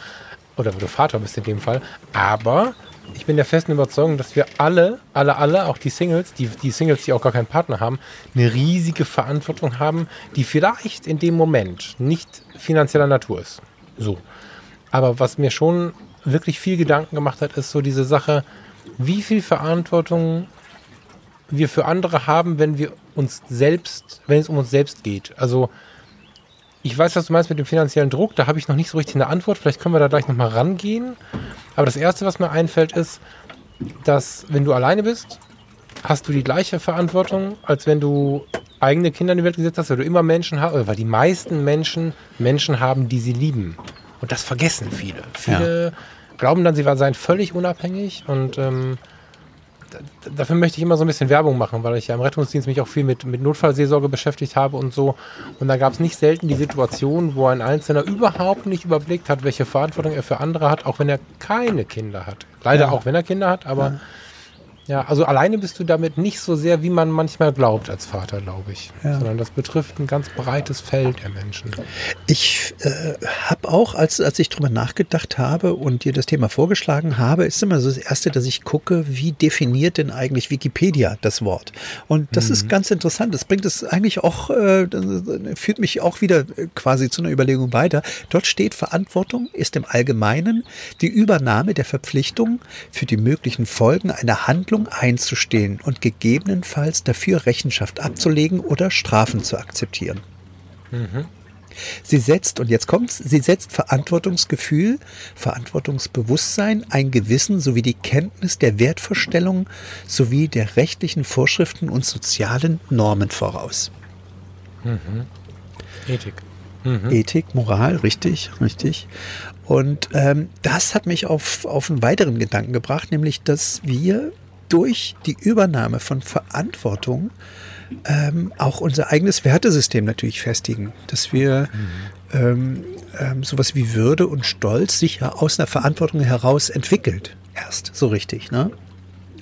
oder weil du Vater bist in dem Fall. Aber ich bin der festen Überzeugung, dass wir alle, alle, alle, auch die Singles, die, die Singles, die auch gar keinen Partner haben, eine riesige Verantwortung haben, die vielleicht in dem Moment nicht finanzieller Natur ist. So. Aber was mir schon wirklich viel Gedanken gemacht hat, ist so diese Sache, wie viel Verantwortung wir für andere haben, wenn wir uns selbst, wenn es um uns selbst geht. Also ich weiß, was du meinst mit dem finanziellen Druck. Da habe ich noch nicht so richtig eine Antwort. Vielleicht können wir da gleich nochmal rangehen. Aber das Erste, was mir einfällt, ist, dass wenn du alleine bist, hast du die gleiche Verantwortung, als wenn du eigene Kinder in die Welt gesetzt hast, weil du immer Menschen hast, oder weil die meisten Menschen Menschen haben, die sie lieben. Und das vergessen viele. Viele ja. glauben dann, sie seien völlig unabhängig und ähm, dafür möchte ich immer so ein bisschen Werbung machen, weil ich ja im Rettungsdienst mich auch viel mit, mit Notfallseelsorge beschäftigt habe und so. Und da gab es nicht selten die Situation, wo ein Einzelner überhaupt nicht überblickt hat, welche Verantwortung er für andere hat, auch wenn er keine Kinder hat. Leider ja. auch, wenn er Kinder hat, aber ja. Ja, also alleine bist du damit nicht so sehr, wie man manchmal glaubt als Vater, glaube ich. Ja. Sondern das betrifft ein ganz breites Feld der Menschen. Ich äh, habe auch, als, als ich drüber nachgedacht habe und dir das Thema vorgeschlagen habe, ist immer so das Erste, dass ich gucke, wie definiert denn eigentlich Wikipedia das Wort? Und das mhm. ist ganz interessant. Das bringt es eigentlich auch, äh, führt mich auch wieder quasi zu einer Überlegung weiter. Dort steht, Verantwortung ist im Allgemeinen die Übernahme der Verpflichtung für die möglichen Folgen einer Handlung Handlung einzustehen und gegebenenfalls dafür Rechenschaft abzulegen oder Strafen zu akzeptieren. Mhm. Sie setzt, und jetzt kommt's, sie setzt Verantwortungsgefühl, Verantwortungsbewusstsein, ein Gewissen sowie die Kenntnis der Wertvorstellungen sowie der rechtlichen Vorschriften und sozialen Normen voraus. Mhm. Ethik. Mhm. Ethik, Moral, richtig, richtig. Und ähm, das hat mich auf, auf einen weiteren Gedanken gebracht, nämlich, dass wir durch die Übernahme von Verantwortung ähm, auch unser eigenes Wertesystem natürlich festigen, dass wir mhm. ähm, ähm, sowas wie Würde und Stolz sich ja aus einer Verantwortung heraus entwickelt. Erst so richtig, ne?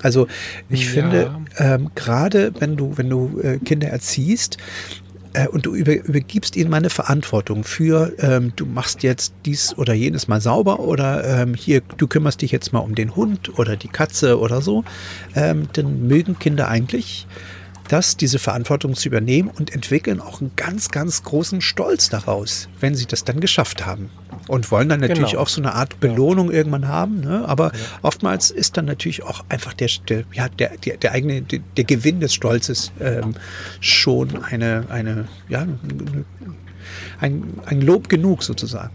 Also ich ja. finde, ähm, gerade wenn du, wenn du äh, Kinder erziehst, äh, und du über, übergibst ihnen meine Verantwortung für, ähm, du machst jetzt dies oder jenes mal sauber oder ähm, hier, du kümmerst dich jetzt mal um den Hund oder die Katze oder so, ähm, dann mögen Kinder eigentlich das, diese Verantwortung zu übernehmen und entwickeln auch einen ganz, ganz großen Stolz daraus, wenn sie das dann geschafft haben. Und wollen dann natürlich genau. auch so eine Art Belohnung ja. irgendwann haben. Ne? Aber ja. oftmals ist dann natürlich auch einfach der, der, ja, der, der, der eigene, der, der Gewinn des Stolzes ähm, schon eine, eine, ja, ein, ein Lob genug sozusagen.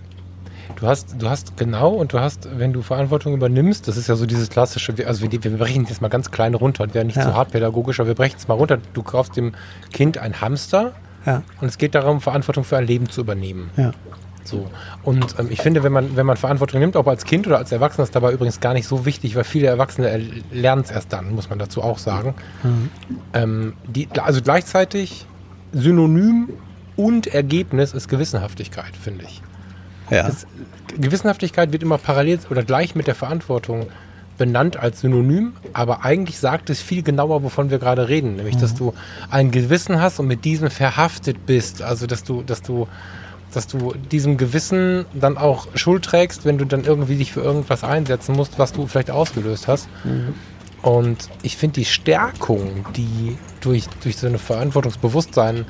Du hast, du hast genau und du hast, wenn du Verantwortung übernimmst, das ist ja so dieses klassische, also wir, wir brechen jetzt mal ganz klein runter und werden nicht ja. zu hart pädagogisch, aber wir brechen es mal runter. Du kaufst dem Kind ein Hamster ja. und es geht darum, Verantwortung für ein Leben zu übernehmen. Ja. So. Und ähm, ich finde, wenn man, wenn man Verantwortung nimmt, ob als Kind oder als Erwachsener, ist dabei übrigens gar nicht so wichtig, weil viele Erwachsene lernen es erst dann, muss man dazu auch sagen. Mhm. Ähm, die, also gleichzeitig Synonym und Ergebnis ist Gewissenhaftigkeit, finde ich. Ja. Es, Gewissenhaftigkeit wird immer parallel oder gleich mit der Verantwortung benannt als Synonym, aber eigentlich sagt es viel genauer, wovon wir gerade reden, nämlich, mhm. dass du ein Gewissen hast und mit diesem verhaftet bist, also dass du, dass du, dass du diesem Gewissen dann auch Schuld trägst, wenn du dann irgendwie dich für irgendwas einsetzen musst, was du vielleicht ausgelöst hast. Mhm. Und ich finde die Stärkung, die durch, durch so ein Verantwortungsbewusstsein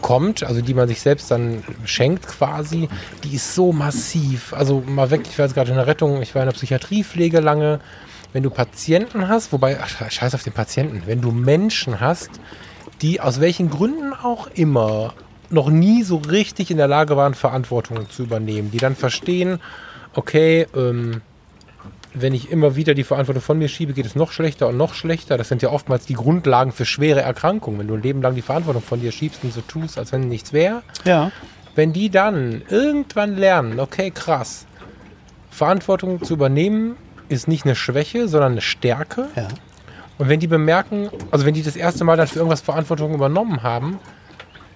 kommt, also die man sich selbst dann schenkt quasi, die ist so massiv. Also mal weg, ich war jetzt gerade in der Rettung, ich war in der Psychiatriepflege lange. Wenn du Patienten hast, wobei, ach, scheiß auf den Patienten, wenn du Menschen hast, die aus welchen Gründen auch immer noch nie so richtig in der Lage waren, Verantwortung zu übernehmen, die dann verstehen, okay, ähm, wenn ich immer wieder die Verantwortung von mir schiebe, geht es noch schlechter und noch schlechter. Das sind ja oftmals die Grundlagen für schwere Erkrankungen. Wenn du ein Leben lang die Verantwortung von dir schiebst und so tust, als wenn nichts wäre. Ja. Wenn die dann irgendwann lernen, okay, krass, Verantwortung zu übernehmen ist nicht eine Schwäche, sondern eine Stärke. Ja. Und wenn die bemerken, also wenn die das erste Mal dann für irgendwas Verantwortung übernommen haben,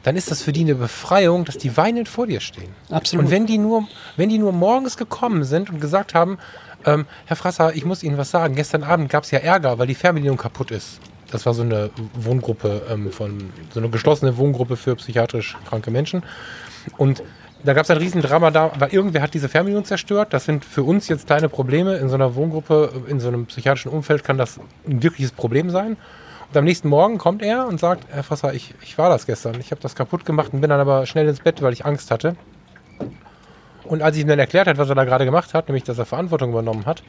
dann ist das für die eine Befreiung, dass die weinend vor dir stehen. Absolut. Und wenn die nur, wenn die nur morgens gekommen sind und gesagt haben, ähm, Herr Frasser, ich muss Ihnen was sagen. Gestern Abend gab es ja Ärger, weil die Fernbedienung kaputt ist. Das war so eine Wohngruppe ähm, von, so eine geschlossene Wohngruppe für psychiatrisch kranke Menschen. Und da gab es ein Riesendrama da, weil irgendwer hat diese Fernbedienung zerstört. Das sind für uns jetzt kleine Probleme. In so einer Wohngruppe, in so einem psychiatrischen Umfeld kann das ein wirkliches Problem sein. Und am nächsten Morgen kommt er und sagt, Herr Frasser, ich, ich war das gestern. Ich habe das kaputt gemacht und bin dann aber schnell ins Bett, weil ich Angst hatte. Und als ich ihm dann erklärt hat, was er da gerade gemacht hat, nämlich dass er Verantwortung übernommen hat,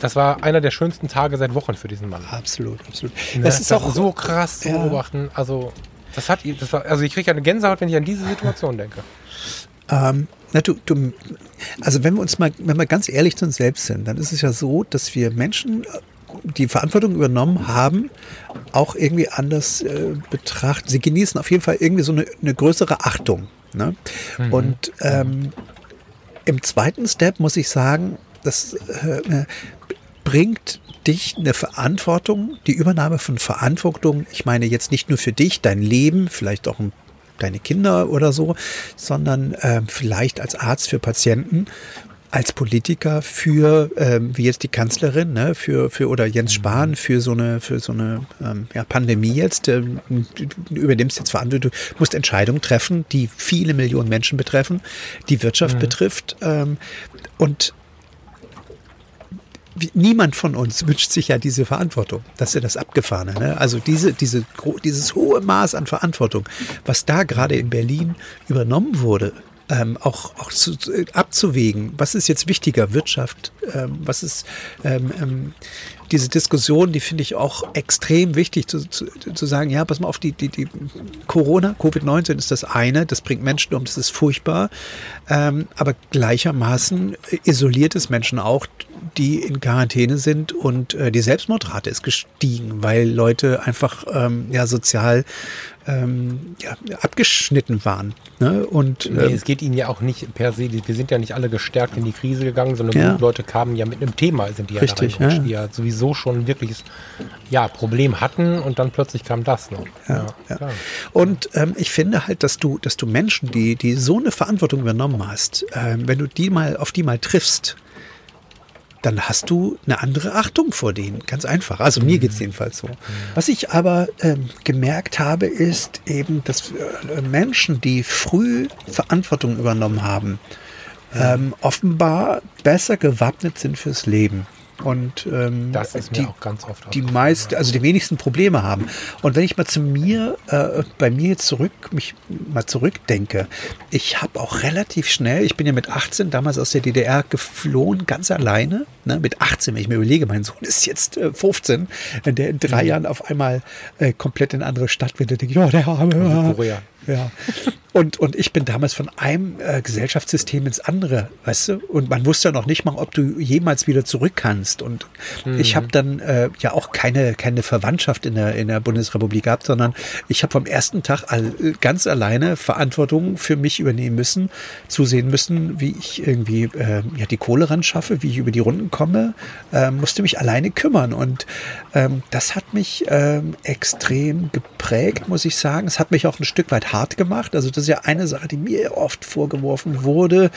das war einer der schönsten Tage seit Wochen für diesen Mann. Absolut, absolut. Ne? Das ist das auch so krass zu ja. beobachten. Also, das hat, das war, also ich kriege eine Gänsehaut, wenn ich an diese Situation denke. Ähm, na, du, du, also wenn wir uns mal, wenn wir ganz ehrlich zu uns selbst sind, dann ist es ja so, dass wir Menschen die Verantwortung übernommen haben, auch irgendwie anders äh, betrachten. Sie genießen auf jeden Fall irgendwie so eine, eine größere Achtung. Ne? Mhm. Und ähm, im zweiten Step muss ich sagen, das äh, bringt dich eine Verantwortung, die Übernahme von Verantwortung, ich meine jetzt nicht nur für dich, dein Leben, vielleicht auch deine Kinder oder so, sondern äh, vielleicht als Arzt für Patienten als Politiker für, ähm, wie jetzt die Kanzlerin, ne, für, für oder Jens mhm. Spahn für so eine, für so eine ähm, ja, Pandemie jetzt, ähm, du übernimmst jetzt Verantwortung, du musst Entscheidungen treffen, die viele Millionen Menschen betreffen, die Wirtschaft mhm. betrifft. Ähm, und niemand von uns wünscht sich ja diese Verantwortung. Das ist ja das Abgefahrene. Ne? Also diese, diese, dieses hohe Maß an Verantwortung, was da gerade in Berlin übernommen wurde, ähm, auch, auch zu, abzuwägen, was ist jetzt wichtiger, Wirtschaft, ähm, was ist ähm, ähm, diese Diskussion, die finde ich auch extrem wichtig zu, zu, zu, sagen, ja, pass mal auf, die, die, die Corona, Covid-19 ist das eine, das bringt Menschen um, das ist furchtbar, ähm, aber gleichermaßen isoliert es Menschen auch, die in Quarantäne sind und äh, die Selbstmordrate ist gestiegen, weil Leute einfach ähm, ja sozial ähm, ja, abgeschnitten waren. Ne? Und, nee, ähm, es geht ihnen ja auch nicht per se, wir sind ja nicht alle gestärkt in die Krise gegangen, sondern ja. Leute kamen ja mit einem Thema, sind die Richtig, ja, die ja sowieso schon ein wirkliches ja, Problem hatten und dann plötzlich kam das. Ne? Ja, und ähm, ich finde halt, dass du, dass du Menschen, die, die so eine Verantwortung übernommen hast, ähm, wenn du die mal auf die mal triffst, dann hast du eine andere Achtung vor denen. Ganz einfach. Also mir geht es jedenfalls so. Was ich aber ähm, gemerkt habe, ist eben, dass äh, Menschen, die früh Verantwortung übernommen haben, ähm, offenbar besser gewappnet sind fürs Leben und ähm, das ist mir die, auch ganz oft die meisten, also die wenigsten Probleme haben. Und wenn ich mal zu mir, äh, bei mir jetzt zurück, mich mal zurückdenke, ich habe auch relativ schnell, ich bin ja mit 18 damals aus der DDR geflohen, ganz alleine, ne, mit 18, wenn ich mir überlege, mein Sohn ist jetzt äh, 15, wenn der in drei mhm. Jahren auf einmal äh, komplett in eine andere Stadt wird, dann denke ich, oh, der arme. Also Korea. Ja. Und, und ich bin damals von einem äh, Gesellschaftssystem ins andere, weißt du? Und man wusste ja noch nicht mal, ob du jemals wieder zurück kannst. Und mhm. ich habe dann äh, ja auch keine, keine Verwandtschaft in der, in der Bundesrepublik gehabt, sondern ich habe vom ersten Tag all, ganz alleine Verantwortung für mich übernehmen müssen, zusehen müssen, wie ich irgendwie äh, ja, die Kohle ran schaffe, wie ich über die Runden komme, äh, musste mich alleine kümmern. Und ähm, das hat mich ähm, extrem geprägt, muss ich sagen. Es hat mich auch ein Stück weit hart gemacht. Also das ist ja eine Sache, die mir oft vorgeworfen wurde,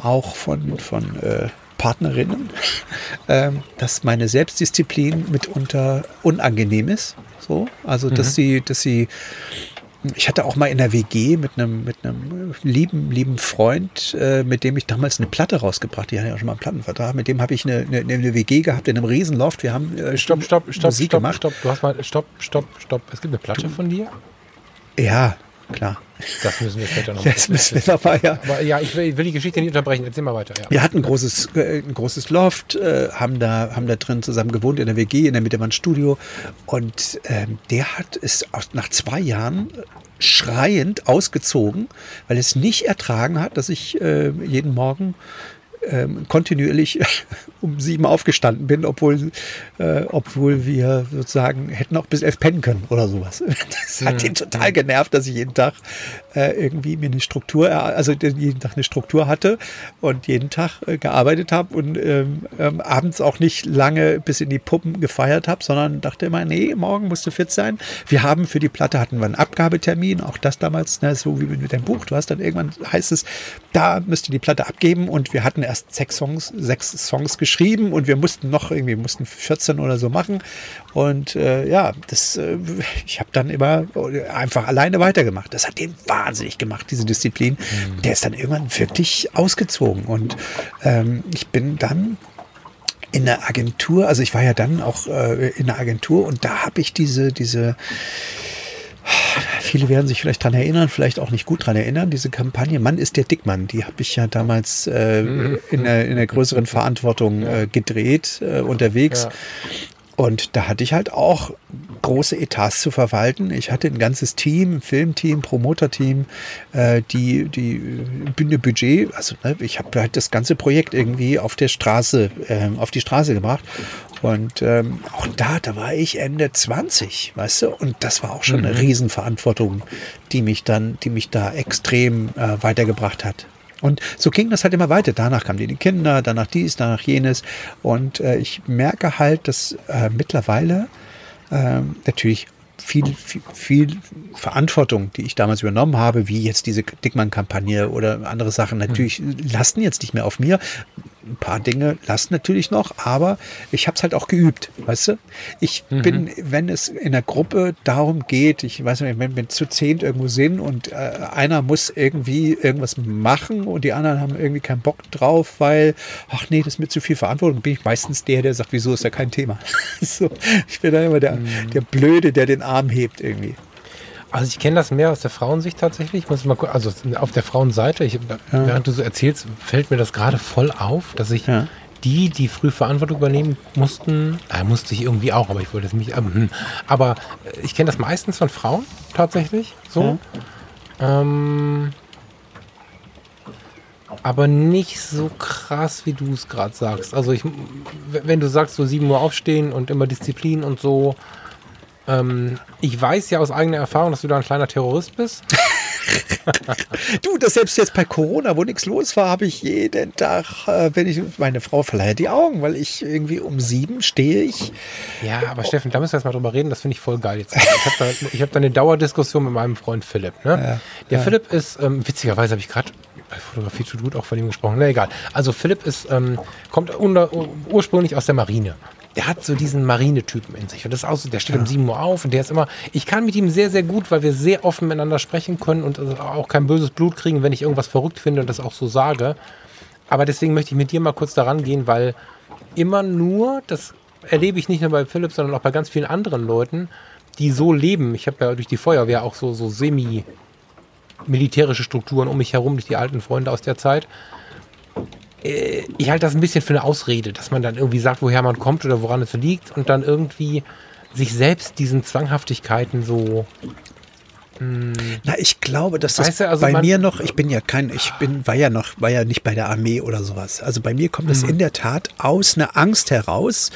auch von, von äh, Partnerinnen, äh, dass meine Selbstdisziplin mitunter unangenehm ist. So, also dass mhm. sie, dass sie ich hatte auch mal in der WG mit einem, mit einem lieben, lieben Freund, äh, mit dem ich damals eine Platte rausgebracht, die hatte ja schon mal einen Plattenvertrag, mit dem habe ich eine, eine, eine, WG gehabt in einem Riesenloft. Wir haben äh, stopp, stopp, stopp, Musik stopp, gemacht. Stopp, du hast mal, stopp, stopp, stopp. Es gibt eine Platte von dir? Ja, klar. Das müssen wir später noch Das müssen wir dabei, ja. Aber ja, ich will, will, die Geschichte nicht unterbrechen. Erzähl mal weiter. Ja. Wir hatten ein großes, äh, ein großes Loft, äh, haben, da, haben da drin zusammen gewohnt in der WG, in der Mitte war ein Studio. Und ähm, der hat es nach zwei Jahren schreiend ausgezogen, weil es nicht ertragen hat, dass ich äh, jeden Morgen ähm, kontinuierlich um sieben aufgestanden bin, obwohl, äh, obwohl wir sozusagen hätten auch bis elf pennen können oder sowas. Das hat mhm. ihn total genervt, dass ich jeden Tag äh, irgendwie mir eine Struktur, also jeden Tag eine Struktur hatte und jeden Tag äh, gearbeitet habe und ähm, ähm, abends auch nicht lange bis in die Puppen gefeiert habe, sondern dachte immer, nee, morgen musst du fit sein. Wir haben für die Platte hatten wir einen Abgabetermin, auch das damals, ne, so wie mit deinem Buch. Du hast dann irgendwann heißt es, da müsst ihr die Platte abgeben und wir hatten erst sechs Songs, sechs Songs geschrieben und wir mussten noch irgendwie mussten 14 oder so machen und äh, ja, das, äh, ich habe dann immer einfach alleine weitergemacht. Das hat den wahnsinnig gemacht, diese Disziplin. Mhm. Der ist dann irgendwann wirklich ausgezogen. Und ähm, ich bin dann in der Agentur, also ich war ja dann auch äh, in der Agentur und da habe ich diese, diese, viele werden sich vielleicht dran erinnern, vielleicht auch nicht gut dran erinnern, diese Kampagne Mann ist der Dickmann, die habe ich ja damals äh, mhm. in, der, in der größeren Verantwortung äh, gedreht, äh, unterwegs. Ja. Und da hatte ich halt auch große Etats zu verwalten. Ich hatte ein ganzes Team, ein Filmteam, Promoterteam, äh, die, die Bühne Budget, also ne, ich habe halt das ganze Projekt irgendwie auf der Straße, äh, auf die Straße gebracht. Und ähm, auch da, da war ich Ende 20, weißt du, und das war auch schon mhm. eine Riesenverantwortung, die mich dann, die mich da extrem äh, weitergebracht hat. Und so ging das halt immer weiter. Danach kamen die Kinder, danach dies, danach jenes. Und äh, ich merke halt, dass äh, mittlerweile äh, natürlich viel, viel, viel, Verantwortung, die ich damals übernommen habe, wie jetzt diese Dickmann-Kampagne oder andere Sachen, natürlich lasten jetzt nicht mehr auf mir ein paar Dinge lassen natürlich noch, aber ich habe es halt auch geübt, weißt du? Ich mhm. bin, wenn es in der Gruppe darum geht, ich weiß nicht, wenn wir zu zehn irgendwo sind und äh, einer muss irgendwie irgendwas machen und die anderen haben irgendwie keinen Bock drauf, weil, ach nee, das ist mir zu viel Verantwortung, bin ich meistens der, der sagt, wieso ist ja kein Thema. so, ich bin da immer der, mhm. der Blöde, der den Arm hebt irgendwie. Also ich kenne das mehr aus der Frauensicht tatsächlich. Ich muss mal also auf der Frauenseite, ich, ja. während du so erzählst, fällt mir das gerade voll auf, dass ich ja. die, die früh Verantwortung übernehmen mussten, äh, musste ich irgendwie auch, aber ich wollte es nicht. Ähm, aber ich kenne das meistens von Frauen tatsächlich. So. Ja. Ähm, aber nicht so krass, wie du es gerade sagst. Also ich, wenn du sagst, so 7 Uhr aufstehen und immer Disziplin und so, ähm, ich weiß ja aus eigener Erfahrung, dass du da ein kleiner Terrorist bist. du, das selbst jetzt bei Corona, wo nichts los war, habe ich jeden Tag, äh, wenn ich, meine Frau verleiht die Augen, weil ich irgendwie um sieben stehe ich. Ja, aber Steffen, da müssen wir jetzt mal drüber reden, das finde ich voll geil jetzt. Ich habe da, ich hab da eine Dauerdiskussion mit meinem Freund Philipp. Ne? Ja, Der ja. Philipp ist, ähm, witzigerweise habe ich gerade bei Fotografie zu gut auch von ihm gesprochen. Na egal. Also Philipp ist, ähm, kommt unter, ursprünglich aus der Marine der hat so diesen Marinetypen in sich. Und das ist auch so, der steht ja. um 7 Uhr auf und der ist immer, ich kann mit ihm sehr, sehr gut, weil wir sehr offen miteinander sprechen können und also auch kein böses Blut kriegen, wenn ich irgendwas verrückt finde und das auch so sage. Aber deswegen möchte ich mit dir mal kurz daran gehen, weil immer nur, das erlebe ich nicht nur bei Philipp, sondern auch bei ganz vielen anderen Leuten, die so leben. Ich habe ja durch die Feuerwehr auch so, so semi-militärische Strukturen um mich herum, durch die alten Freunde aus der Zeit ich halte das ein bisschen für eine Ausrede, dass man dann irgendwie sagt, woher man kommt oder woran es liegt und dann irgendwie sich selbst diesen Zwanghaftigkeiten so. Na, ich glaube, dass das du, also bei mir noch, ich bin ja kein, ich bin, war ja noch, war ja nicht bei der Armee oder sowas. Also bei mir kommt es mhm. in der Tat aus einer Angst heraus,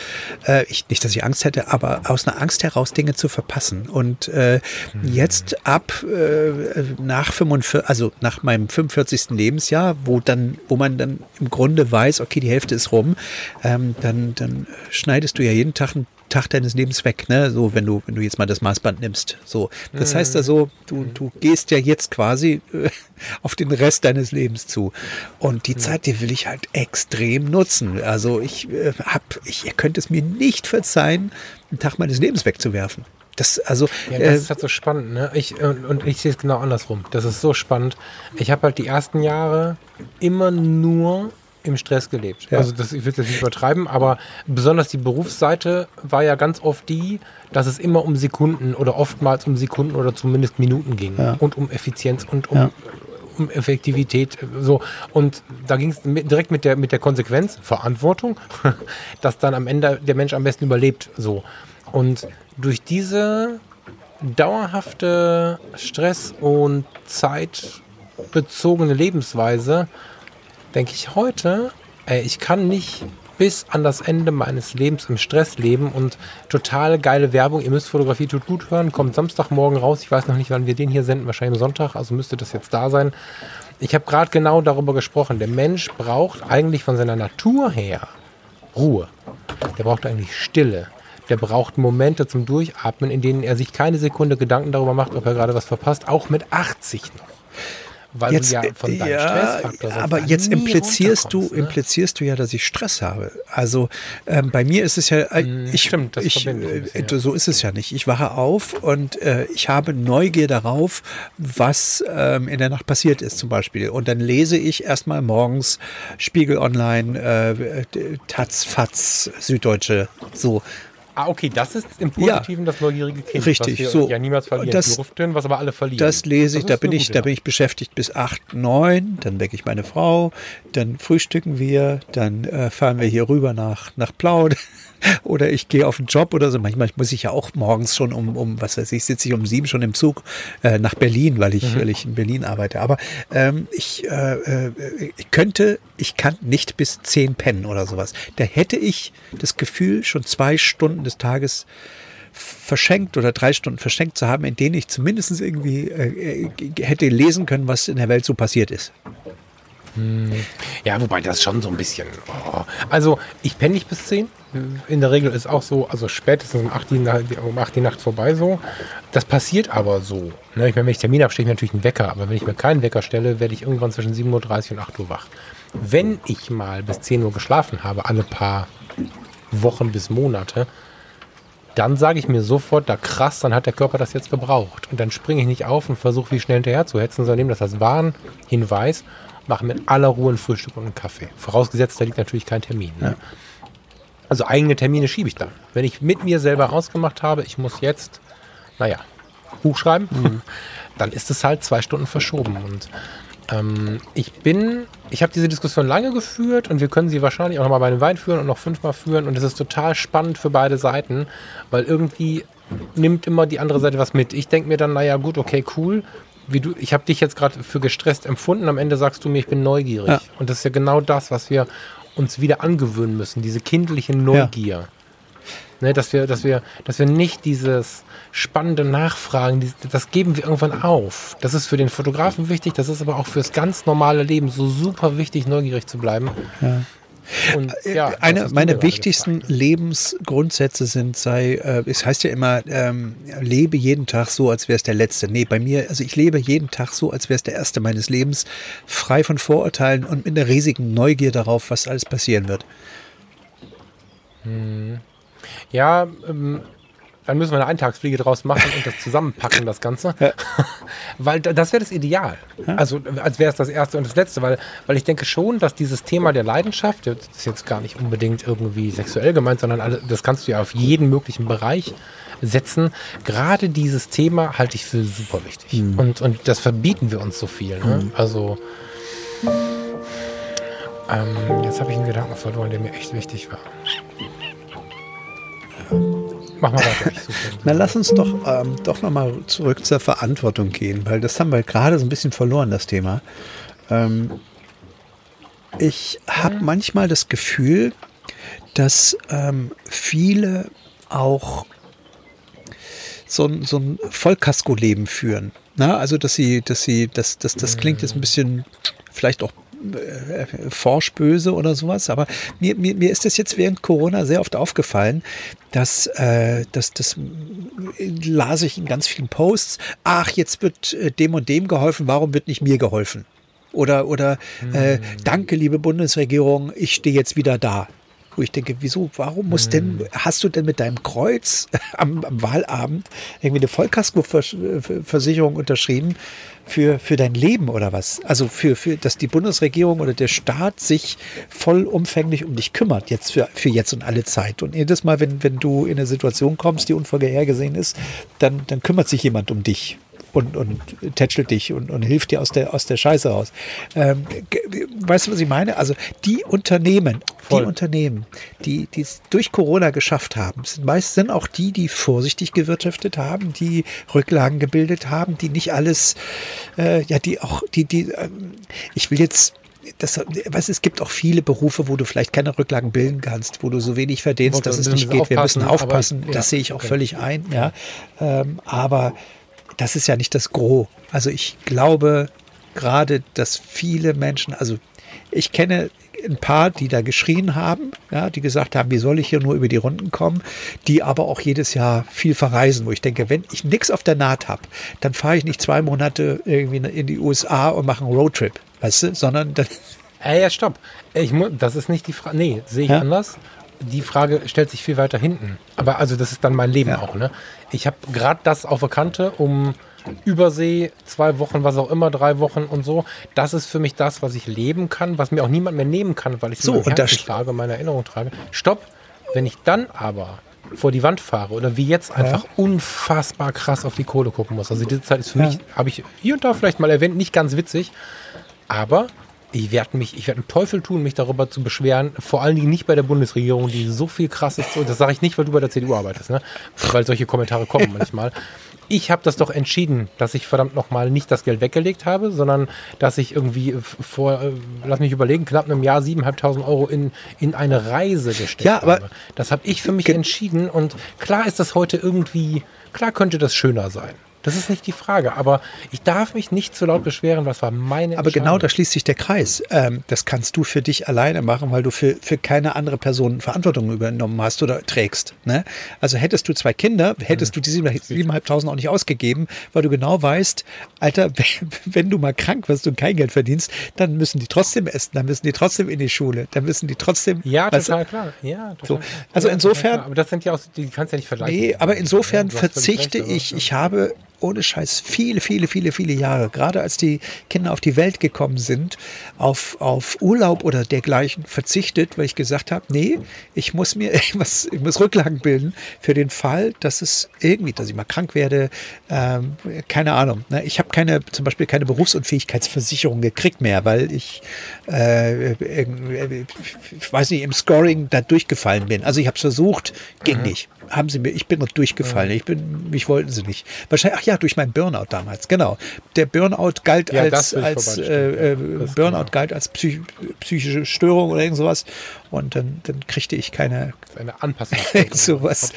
äh, ich, nicht, dass ich Angst hätte, aber aus einer Angst heraus Dinge zu verpassen. Und äh, mhm. jetzt ab äh, nach 45, also nach meinem 45. Lebensjahr, wo dann, wo man dann im Grunde weiß, okay, die Hälfte ist rum, ähm, dann, dann schneidest du ja jeden Tag ein Tag deines Lebens weg, ne? So, wenn du, wenn du jetzt mal das Maßband nimmst. So. Das mhm. heißt also, du, mhm. du gehst ja jetzt quasi äh, auf den Rest deines Lebens zu. Und die mhm. Zeit, die will ich halt extrem nutzen. Also ich äh, hab, ich, ihr könnt es mir nicht verzeihen, einen Tag meines Lebens wegzuwerfen. Das, also, ja, das äh, ist halt so spannend, ne? Ich, und, und ich sehe es genau andersrum. Das ist so spannend. Ich habe halt die ersten Jahre immer nur im Stress gelebt. Ja. Also das, ich will es jetzt nicht übertreiben, aber besonders die Berufsseite war ja ganz oft die, dass es immer um Sekunden oder oftmals um Sekunden oder zumindest Minuten ging ja. und um Effizienz und um, ja. um Effektivität. So. Und da ging es direkt mit der, mit der Konsequenz, Verantwortung, dass dann am Ende der Mensch am besten überlebt. So. Und durch diese dauerhafte Stress- und zeitbezogene Lebensweise denke ich heute, ey, ich kann nicht bis an das Ende meines Lebens im Stress leben und total geile Werbung. Ihr müsst Fotografie tut gut hören, kommt Samstagmorgen raus. Ich weiß noch nicht, wann wir den hier senden, wahrscheinlich am Sonntag, also müsste das jetzt da sein. Ich habe gerade genau darüber gesprochen. Der Mensch braucht eigentlich von seiner Natur her Ruhe. Der braucht eigentlich Stille. Der braucht Momente zum Durchatmen, in denen er sich keine Sekunde Gedanken darüber macht, ob er gerade was verpasst, auch mit 80 noch weil jetzt, du ja von deinem ja, Stressfaktor Aber jetzt implizierst du, ne? implizierst du ja, dass ich Stress habe. Also ähm, bei mir ist es ja, äh, hm, ich, Stimmt, das ich, äh, so ist es ja nicht. Ich wache auf und äh, ich habe Neugier darauf, was ähm, in der Nacht passiert ist zum Beispiel. Und dann lese ich erstmal morgens Spiegel Online, äh, Taz, Fatz, Süddeutsche, so Ah, okay, das ist im Positiven ja, das neugierige Kind. Richtig, was wir so. Ja, niemals verlieren das, durften, was aber alle verlieren. Das lese ich, das da bin ich, da bin ich beschäftigt bis 8, 9, dann wecke ich meine Frau, dann frühstücken wir, dann äh, fahren wir hier rüber nach, nach Plaud oder ich gehe auf den Job oder so. Manchmal muss ich ja auch morgens schon um, um was weiß ich, sitze ich um sieben schon im Zug äh, nach Berlin, weil ich, mhm. weil ich in Berlin arbeite. Aber ähm, ich, äh, äh, ich könnte, ich kann nicht bis zehn pennen oder sowas. Da hätte ich das Gefühl, schon zwei Stunden des Tages verschenkt oder drei Stunden verschenkt zu haben, in denen ich zumindest irgendwie äh, äh hätte lesen können, was in der Welt so passiert ist. Hm. Ja, wobei das schon so ein bisschen. Oh. Also, ich penne nicht bis 10. In der Regel ist auch so, also spätestens um 8 die, um 8 die Nacht vorbei so. Das passiert aber so. Ne? Ich meine, wenn ich Termin habe, stelle ich natürlich einen Wecker. Aber wenn ich mir keinen Wecker stelle, werde ich irgendwann zwischen 7.30 Uhr und 8 Uhr wach. Wenn ich mal bis 10 Uhr geschlafen habe, alle paar Wochen bis Monate, dann sage ich mir sofort, da krass, dann hat der Körper das jetzt gebraucht. Und dann springe ich nicht auf und versuche, wie schnell hinterher zu hetzen, sondern nehme das als Warnhinweis mache mit aller Ruhe ein Frühstück und einen Kaffee. Vorausgesetzt, da liegt natürlich kein Termin. Ne? Ja. Also eigene Termine schiebe ich dann. Wenn ich mit mir selber ausgemacht habe, ich muss jetzt, naja, Buch schreiben, mhm. dann ist es halt zwei Stunden verschoben. Und ähm, ich bin, ich habe diese Diskussion lange geführt und wir können sie wahrscheinlich auch nochmal bei den Wein führen und noch fünfmal führen. Und es ist total spannend für beide Seiten, weil irgendwie nimmt immer die andere Seite was mit. Ich denke mir dann, naja, gut, okay, cool wie du, ich habe dich jetzt gerade für gestresst empfunden, am Ende sagst du mir, ich bin neugierig. Ja. Und das ist ja genau das, was wir uns wieder angewöhnen müssen, diese kindliche Neugier. Ne, dass wir, dass wir, dass wir nicht dieses spannende Nachfragen, das geben wir irgendwann auf. Das ist für den Fotografen wichtig, das ist aber auch fürs ganz normale Leben so super wichtig, neugierig zu bleiben. Ja. Und, äh, ja, Eine meiner wichtigsten Lebensgrundsätze sind, sei, äh, es heißt ja immer, ähm, lebe jeden Tag so, als wäre es der letzte. Nee, bei mir, also ich lebe jeden Tag so, als wäre es der erste meines Lebens, frei von Vorurteilen und mit einer riesigen Neugier darauf, was alles passieren wird. Hm. Ja, ähm, dann müssen wir eine Eintagsfliege draus machen und das zusammenpacken, das Ganze. Ja. weil das wäre das Ideal. Ja. Also als wäre es das erste und das letzte, weil, weil ich denke schon, dass dieses Thema der Leidenschaft, das ist jetzt gar nicht unbedingt irgendwie sexuell gemeint, sondern das kannst du ja auf jeden möglichen Bereich setzen. Gerade dieses Thema halte ich für super wichtig. Mhm. Und, und das verbieten wir uns so viel. Ne? Mhm. Also ähm, jetzt habe ich einen Gedanken verloren, der mir echt wichtig war. Mach mal weiter. Na, lass uns doch, ähm, doch nochmal zurück zur Verantwortung gehen, weil das haben wir gerade so ein bisschen verloren, das Thema. Ähm, ich habe manchmal das Gefühl, dass ähm, viele auch so, so ein Vollkasko-Leben führen. Na, also, dass sie, dass sie, das, das, das klingt jetzt ein bisschen vielleicht auch äh, forsch böse oder sowas, aber mir, mir, mir ist das jetzt während Corona sehr oft aufgefallen, dass, äh, dass das las ich in ganz vielen Posts, ach, jetzt wird äh, dem und dem geholfen, warum wird nicht mir geholfen? Oder, oder äh, hm. danke, liebe Bundesregierung, ich stehe jetzt wieder da wo ich denke, wieso, warum muss denn, hm. hast du denn mit deinem Kreuz am, am Wahlabend irgendwie eine Vollkaskoversicherung unterschrieben? Für, für dein Leben oder was? Also für, für, dass die Bundesregierung oder der Staat sich vollumfänglich um dich kümmert, jetzt für, für jetzt und alle Zeit. Und jedes Mal, wenn, wenn du in eine Situation kommst, die unvorhergesehen ist, dann, dann kümmert sich jemand um dich und, und tätschelt dich und, und hilft dir aus der, aus der Scheiße raus. Ähm, weißt du, was ich meine? Also die Unternehmen, Voll. die Unternehmen, die es durch Corona geschafft haben, sind meist auch die, die vorsichtig gewirtschaftet haben, die Rücklagen gebildet haben, die nicht alles, äh, ja, die auch, die, die, äh, ich will jetzt das, was, es gibt auch viele Berufe, wo du vielleicht keine Rücklagen bilden kannst, wo du so wenig verdienst, dass es nicht geht. Wir müssen aufpassen. Aber, ja, das sehe ich auch okay. völlig ein. Ja, ähm, aber das ist ja nicht das Gros. Also ich glaube gerade, dass viele Menschen, also ich kenne ein paar, die da geschrien haben, ja, die gesagt haben, wie soll ich hier nur über die Runden kommen, die aber auch jedes Jahr viel verreisen, wo ich denke, wenn ich nichts auf der Naht habe, dann fahre ich nicht zwei Monate irgendwie in die USA und mache einen Roadtrip, weißt du, sondern dann. Ey, ja, stopp. Ich muss, das ist nicht die Frage. Nee, sehe ich ja? anders die Frage stellt sich viel weiter hinten. Aber also das ist dann mein Leben ja. auch. Ne? Ich habe gerade das auf der Kante, um Übersee, zwei Wochen, was auch immer, drei Wochen und so. Das ist für mich das, was ich leben kann, was mir auch niemand mehr nehmen kann, weil ich so und das trage, meine Erinnerung trage. Stopp. Wenn ich dann aber vor die Wand fahre oder wie jetzt einfach ja. unfassbar krass auf die Kohle gucken muss. Also diese Zeit ist für ja. mich, habe ich hier und da vielleicht mal erwähnt, nicht ganz witzig, aber ich werde mich, ich werde einen Teufel tun, mich darüber zu beschweren. Vor allen Dingen nicht bei der Bundesregierung, die so viel krass ist. Und das sage ich nicht, weil du bei der CDU arbeitest, ne? Weil solche Kommentare kommen manchmal. Ich habe das doch entschieden, dass ich verdammt nochmal nicht das Geld weggelegt habe, sondern dass ich irgendwie vor, äh, lass mich überlegen, knapp einem Jahr 7.500 Euro in, in eine Reise gesteckt ja, aber habe. Das habe ich für mich entschieden und klar ist das heute irgendwie, klar könnte das schöner sein. Das ist nicht die Frage. Aber ich darf mich nicht zu laut beschweren, was war meine Aber genau da schließt sich der Kreis. Ähm, das kannst du für dich alleine machen, weil du für, für keine andere Person Verantwortung übernommen hast oder trägst. Ne? Also hättest du zwei Kinder, hättest hm. du die 7.500 auch nicht ausgegeben, weil du genau weißt, Alter, wenn du mal krank wirst und kein Geld verdienst, dann müssen die trotzdem essen, dann müssen die trotzdem in die Schule, dann müssen die trotzdem. Ja, total klar. Ja, total so. Also ja, insofern. Aber das sind ja auch, die kannst du ja nicht vergleichen. Nee, aber insofern verzichte ich, ich habe ohne Scheiß viele, viele, viele, viele Jahre, gerade als die Kinder auf die Welt gekommen sind, auf, auf Urlaub oder dergleichen verzichtet, weil ich gesagt habe, nee, ich muss mir irgendwas, ich muss Rücklagen bilden für den Fall, dass es irgendwie, dass ich mal krank werde, ähm, keine Ahnung. Ne? Ich habe keine, zum Beispiel keine Berufsunfähigkeitsversicherung gekriegt mehr, weil ich, äh, ich weiß nicht, im Scoring da durchgefallen bin. Also ich habe es versucht, ging mhm. nicht haben sie mir, ich bin durchgefallen. Ich bin, mich wollten sie nicht. Wahrscheinlich, ach ja, durch meinen Burnout damals, genau. Der Burnout galt ja, als, als äh, äh, Burnout genau. galt als psych, psychische Störung oder irgend sowas. Und dann, dann kriegte ich keine eine Anpassung. sowas.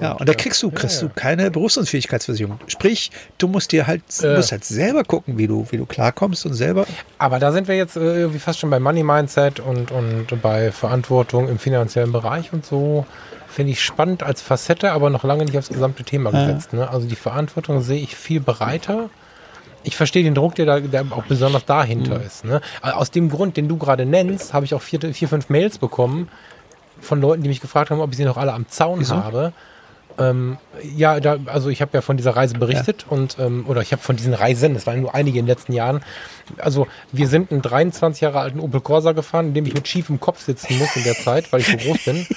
Ja, und da kriegst du, kriegst du keine Berufsunfähigkeitsversicherung. Sprich, du musst dir halt, äh. musst halt selber gucken, wie du, wie du klarkommst und selber. Aber da sind wir jetzt äh, irgendwie fast schon bei Money Mindset und, und bei Verantwortung im finanziellen Bereich und so. Finde ich spannend als Facette, aber noch lange nicht aufs gesamte Thema gesetzt. Ne? Also die Verantwortung sehe ich viel breiter ich verstehe den Druck, der, da, der auch besonders dahinter mhm. ist. Ne? Aus dem Grund, den du gerade nennst, habe ich auch vier, vier, fünf Mails bekommen von Leuten, die mich gefragt haben, ob ich sie noch alle am Zaun Wieso? habe. Ähm, ja, da, also ich habe ja von dieser Reise berichtet ja. und ähm, oder ich habe von diesen Reisen, das waren nur einige in den letzten Jahren. Also wir sind einen 23 Jahre alten Opel Corsa gefahren, in dem ich mit schiefem Kopf sitzen muss in der Zeit, weil ich so groß bin.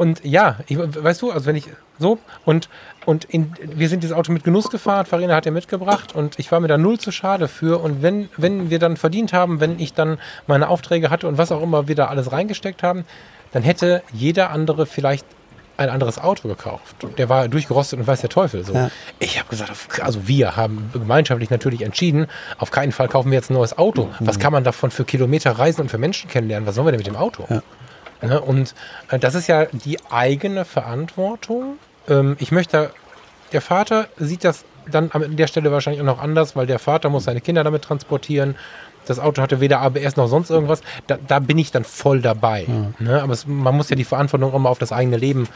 Und ja, ich, weißt du, also wenn ich so und und in, wir sind dieses Auto mit Genuss gefahren, Farina hat er mitgebracht und ich war mir da null zu schade für. Und wenn, wenn wir dann verdient haben, wenn ich dann meine Aufträge hatte und was auch immer wir da alles reingesteckt haben, dann hätte jeder andere vielleicht ein anderes Auto gekauft. Der war durchgerostet und weiß der Teufel. So. Ja. Ich habe gesagt, also wir haben gemeinschaftlich natürlich entschieden, auf keinen Fall kaufen wir jetzt ein neues Auto. Was kann man davon für Kilometer reisen und für Menschen kennenlernen? Was sollen wir denn mit dem Auto? Ja. Ne? Und äh, das ist ja die eigene Verantwortung. Ähm, ich möchte, der Vater sieht das dann an der Stelle wahrscheinlich auch noch anders, weil der Vater muss seine Kinder damit transportieren. Das Auto hatte weder ABS noch sonst irgendwas. Da, da bin ich dann voll dabei. Ja. Ne? Aber es, man muss ja die Verantwortung immer auf das eigene Leben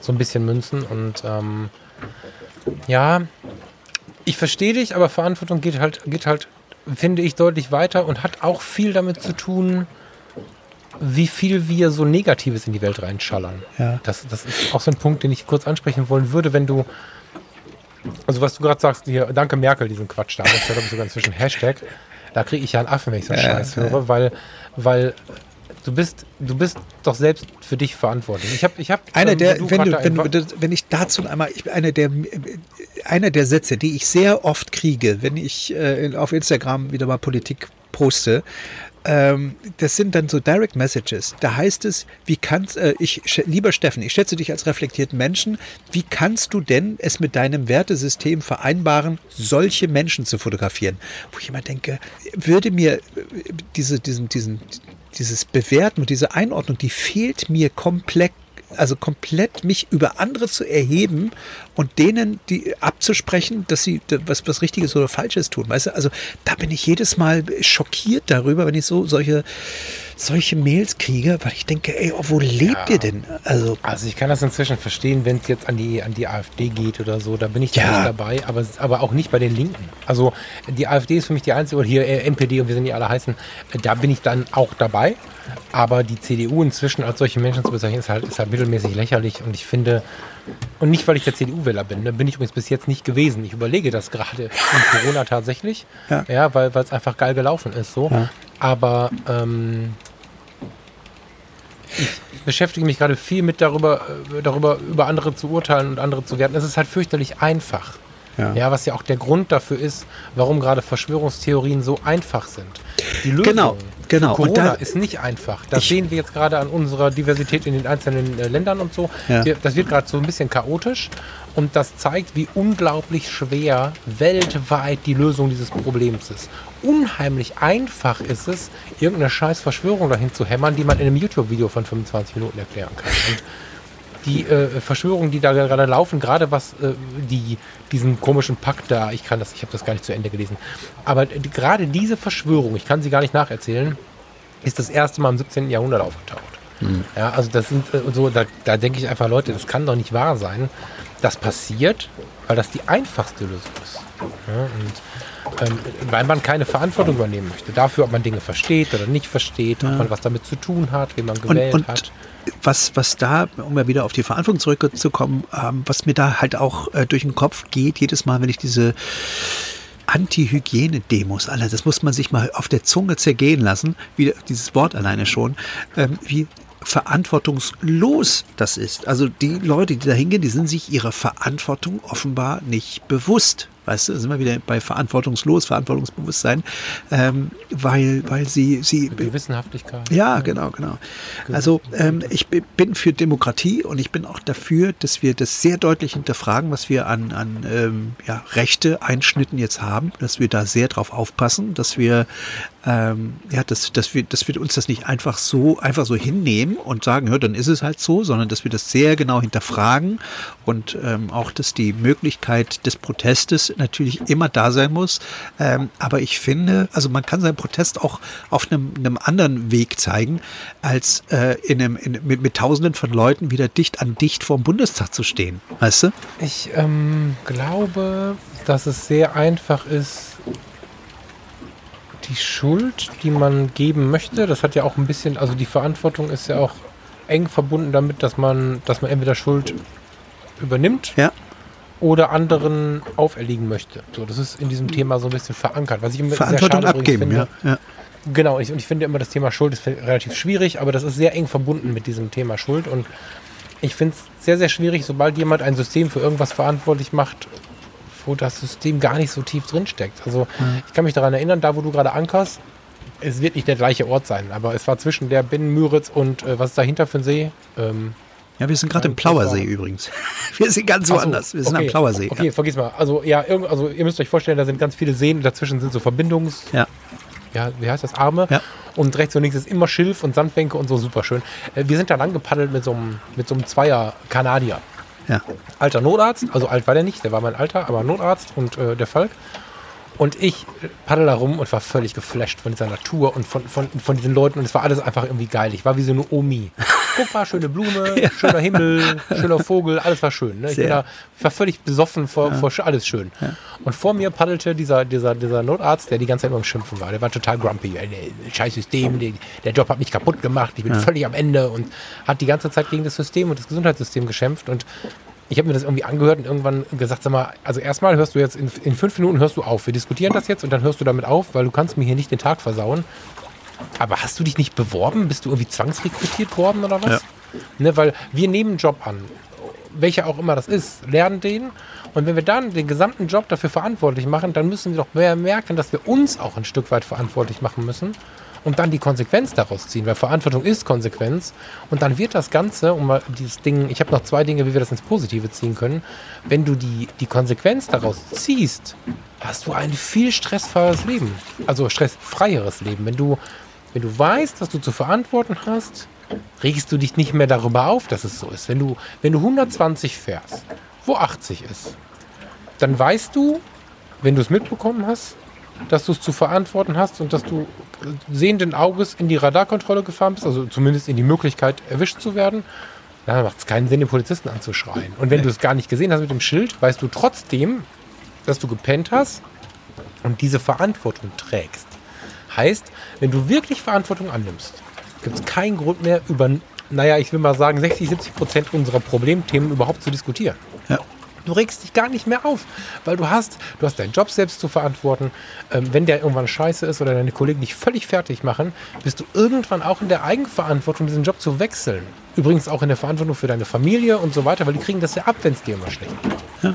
so ein bisschen münzen. Und ähm, ja, ich verstehe dich, aber Verantwortung geht halt, geht halt, finde ich, deutlich weiter und hat auch viel damit zu tun, wie viel wir so Negatives in die Welt reinschallern. Ja. Das, das ist auch so ein Punkt, den ich kurz ansprechen wollen würde, wenn du, also was du gerade sagst, hier, danke Merkel, diesen Quatsch da, das ist ja glaube ich sogar inzwischen Hashtag, da kriege ich ja einen Affen, wenn ich so einen ja, Scheiß ja. höre, weil, weil du bist, du bist doch selbst für dich verantwortlich. Ich habe, ich habe, einer ähm, der, wenn, du, wenn, du, wenn ich dazu einmal, ich, einer der, einer der Sätze, die ich sehr oft kriege, wenn ich äh, auf Instagram wieder mal Politik poste, ähm, das sind dann so Direct Messages. Da heißt es, wie kannst, äh, ich, lieber Steffen, ich schätze dich als reflektierten Menschen, wie kannst du denn es mit deinem Wertesystem vereinbaren, solche Menschen zu fotografieren? Wo ich immer denke, würde mir äh, diese, diesen, diesen, dieses Bewerten und diese Einordnung, die fehlt mir komplett also komplett mich über andere zu erheben und denen die abzusprechen, dass sie was, was Richtiges oder Falsches tun. Weißt du, also da bin ich jedes Mal schockiert darüber, wenn ich so solche solche Mails kriege, weil ich denke, ey, oh, wo lebt ja. ihr denn? Also, also ich kann das inzwischen verstehen, wenn es jetzt an die, an die AfD geht oder so, da bin ich ja. nicht dabei, aber, aber auch nicht bei den Linken. Also die AfD ist für mich die einzige, oder hier äh, NPD und wir sind die alle heißen, da bin ich dann auch dabei. Aber die CDU inzwischen als solche Menschen zu bezeichnen, ist halt, ist halt mittelmäßig lächerlich und ich finde, und nicht, weil ich der CDU-Wähler bin, da bin ich übrigens bis jetzt nicht gewesen. Ich überlege das gerade in Corona tatsächlich, ja, ja weil es einfach geil gelaufen ist so. Ja. Aber ähm, ich beschäftige mich gerade viel mit darüber, äh, darüber, über andere zu urteilen und andere zu werten. Es ist halt fürchterlich einfach. Ja. ja. was ja auch der Grund dafür ist, warum gerade Verschwörungstheorien so einfach sind. Die Lösung genau, genau. Corona da, ist nicht einfach. Das sehen wir jetzt gerade an unserer Diversität in den einzelnen äh, Ländern und so. Ja. Wir, das wird gerade so ein bisschen chaotisch und das zeigt, wie unglaublich schwer weltweit die Lösung dieses Problems ist. Unheimlich einfach ist es, irgendeine scheiß Verschwörung dahin zu hämmern, die man in einem YouTube-Video von 25 Minuten erklären kann. Und die äh, Verschwörungen, die da gerade laufen, gerade was äh, die, diesen komischen Pakt da, ich kann das, ich habe das gar nicht zu Ende gelesen, aber die, gerade diese Verschwörung, ich kann sie gar nicht nacherzählen, ist das erste Mal im 17. Jahrhundert aufgetaucht. Mhm. Ja, also das sind äh, so, da, da denke ich einfach, Leute, das kann doch nicht wahr sein. Das passiert, weil das die einfachste Lösung ist. Ja, und ähm, weil man keine Verantwortung übernehmen möchte. Dafür, ob man Dinge versteht oder nicht versteht, ja. ob man was damit zu tun hat, wie man gewählt und, und hat was, was da, um ja wieder auf die Verantwortung zurückzukommen, ähm, was mir da halt auch äh, durch den Kopf geht, jedes Mal, wenn ich diese Anti-Hygiene-Demos, alle, das muss man sich mal auf der Zunge zergehen lassen, wie dieses Wort alleine schon, ähm, wie verantwortungslos das ist. Also die Leute, die da hingehen, die sind sich ihrer Verantwortung offenbar nicht bewusst. Weißt du, sind wir wieder bei verantwortungslos, Verantwortungsbewusstsein, ähm, weil, weil sie, sie. Gewissenhaftigkeit. Ja, genau, genau. Also ähm, ich bin für Demokratie und ich bin auch dafür, dass wir das sehr deutlich hinterfragen, was wir an, an ähm, ja, Rechte Einschnitten jetzt haben, dass wir da sehr drauf aufpassen, dass wir ähm, ja, dass, dass, wir, dass wir uns das nicht einfach so, einfach so hinnehmen und sagen, ja, dann ist es halt so, sondern dass wir das sehr genau hinterfragen und ähm, auch, dass die Möglichkeit des Protestes natürlich immer da sein muss. Ähm, aber ich finde, also man kann seinen Protest auch auf einem, einem anderen Weg zeigen, als äh, in einem, in, mit, mit Tausenden von Leuten wieder dicht an dicht vor dem Bundestag zu stehen. Weißt du? Ich ähm, glaube, dass es sehr einfach ist, die Schuld, die man geben möchte, das hat ja auch ein bisschen, also die Verantwortung ist ja auch eng verbunden damit, dass man, dass man entweder Schuld übernimmt Ja. oder anderen auferlegen möchte. So, das ist in diesem Thema so ein bisschen verankert. Was ich immer Verantwortung sehr schade abgeben, finde, ja. ja. Genau, ich, und ich finde immer, das Thema Schuld ist relativ schwierig, aber das ist sehr eng verbunden mit diesem Thema Schuld. Und ich finde es sehr, sehr schwierig, sobald jemand ein System für irgendwas verantwortlich macht, wo das System gar nicht so tief drinsteckt. Also ich kann mich daran erinnern, da wo du gerade ankerst, es wird nicht der gleiche Ort sein, aber es war zwischen der Binnen-Müritz und äh, was ist dahinter für ein See? Ähm, Ja, wir sind gerade im Ähm, Plauersee war- übrigens. Wir sind ganz so, woanders. Wir sind okay. am Plauersee. Okay, vergiss mal. Also ja, also ihr müsst euch vorstellen, da sind ganz viele Seen, dazwischen sind so Verbindungs... Ja. ja, wie heißt das, Arme. Ja. Und rechts und links ist immer Schilf und Sandbänke und so, super schön. Äh, Wir sind da lang gepaddelt mit so einem, mit so einem Zweier Kanadier. Ja. Alter Notarzt, also alt war der nicht, der war mein Alter, aber Notarzt und äh, der Falk. Und ich paddel da rum und war völlig geflasht von dieser Natur und von, von, von diesen Leuten. Und es war alles einfach irgendwie geil. Ich war wie so eine Omi. Guck mal, schöne Blume, schöner Himmel, schöner Vogel, alles war schön. Ne? Ich, da, ich war völlig besoffen vor, vor sch- alles schön. Und vor mir paddelte dieser, dieser, dieser Notarzt, der die ganze Zeit nur am Schimpfen war. Der war total grumpy. Der- Scheiß System, der, der Job hat mich kaputt gemacht, ich bin völlig am Ende und hat die ganze Zeit gegen das System und das Gesundheitssystem geschimpft. Und ich habe mir das irgendwie angehört und irgendwann gesagt, sag mal, also erstmal hörst du jetzt, in, in fünf Minuten hörst du auf. Wir diskutieren das jetzt und dann hörst du damit auf, weil du kannst mir hier nicht den Tag versauen. Aber hast du dich nicht beworben? Bist du irgendwie zwangsrekrutiert worden oder was? Ja. Ne, weil wir nehmen einen Job an, welcher auch immer das ist, lernen den. Und wenn wir dann den gesamten Job dafür verantwortlich machen, dann müssen wir doch mehr merken, dass wir uns auch ein Stück weit verantwortlich machen müssen und dann die Konsequenz daraus ziehen, weil Verantwortung ist Konsequenz. Und dann wird das Ganze, um mal dieses Ding, ich habe noch zwei Dinge, wie wir das ins Positive ziehen können. Wenn du die, die Konsequenz daraus ziehst, hast du ein viel stressfreieres Leben. Also stressfreieres Leben. Wenn du, wenn du weißt, was du zu verantworten hast, regst du dich nicht mehr darüber auf, dass es so ist. Wenn du, wenn du 120 fährst, wo 80 ist, dann weißt du, wenn du es mitbekommen hast, dass du es zu verantworten hast und dass du sehenden Auges in die Radarkontrolle gefahren bist, also zumindest in die Möglichkeit, erwischt zu werden, dann macht es keinen Sinn, den Polizisten anzuschreien. Und wenn du es gar nicht gesehen hast mit dem Schild, weißt du trotzdem, dass du gepennt hast und diese Verantwortung trägst. Heißt, wenn du wirklich Verantwortung annimmst, gibt es keinen Grund mehr über, naja, ich will mal sagen, 60, 70 Prozent unserer Problemthemen überhaupt zu diskutieren. Ja. Du regst dich gar nicht mehr auf, weil du hast, du hast deinen Job selbst zu verantworten. Ähm, wenn der irgendwann scheiße ist oder deine Kollegen dich völlig fertig machen, bist du irgendwann auch in der Eigenverantwortung, diesen Job zu wechseln. Übrigens auch in der Verantwortung für deine Familie und so weiter, weil die kriegen das ja ab, wenn es dir immer schlecht geht. Ja.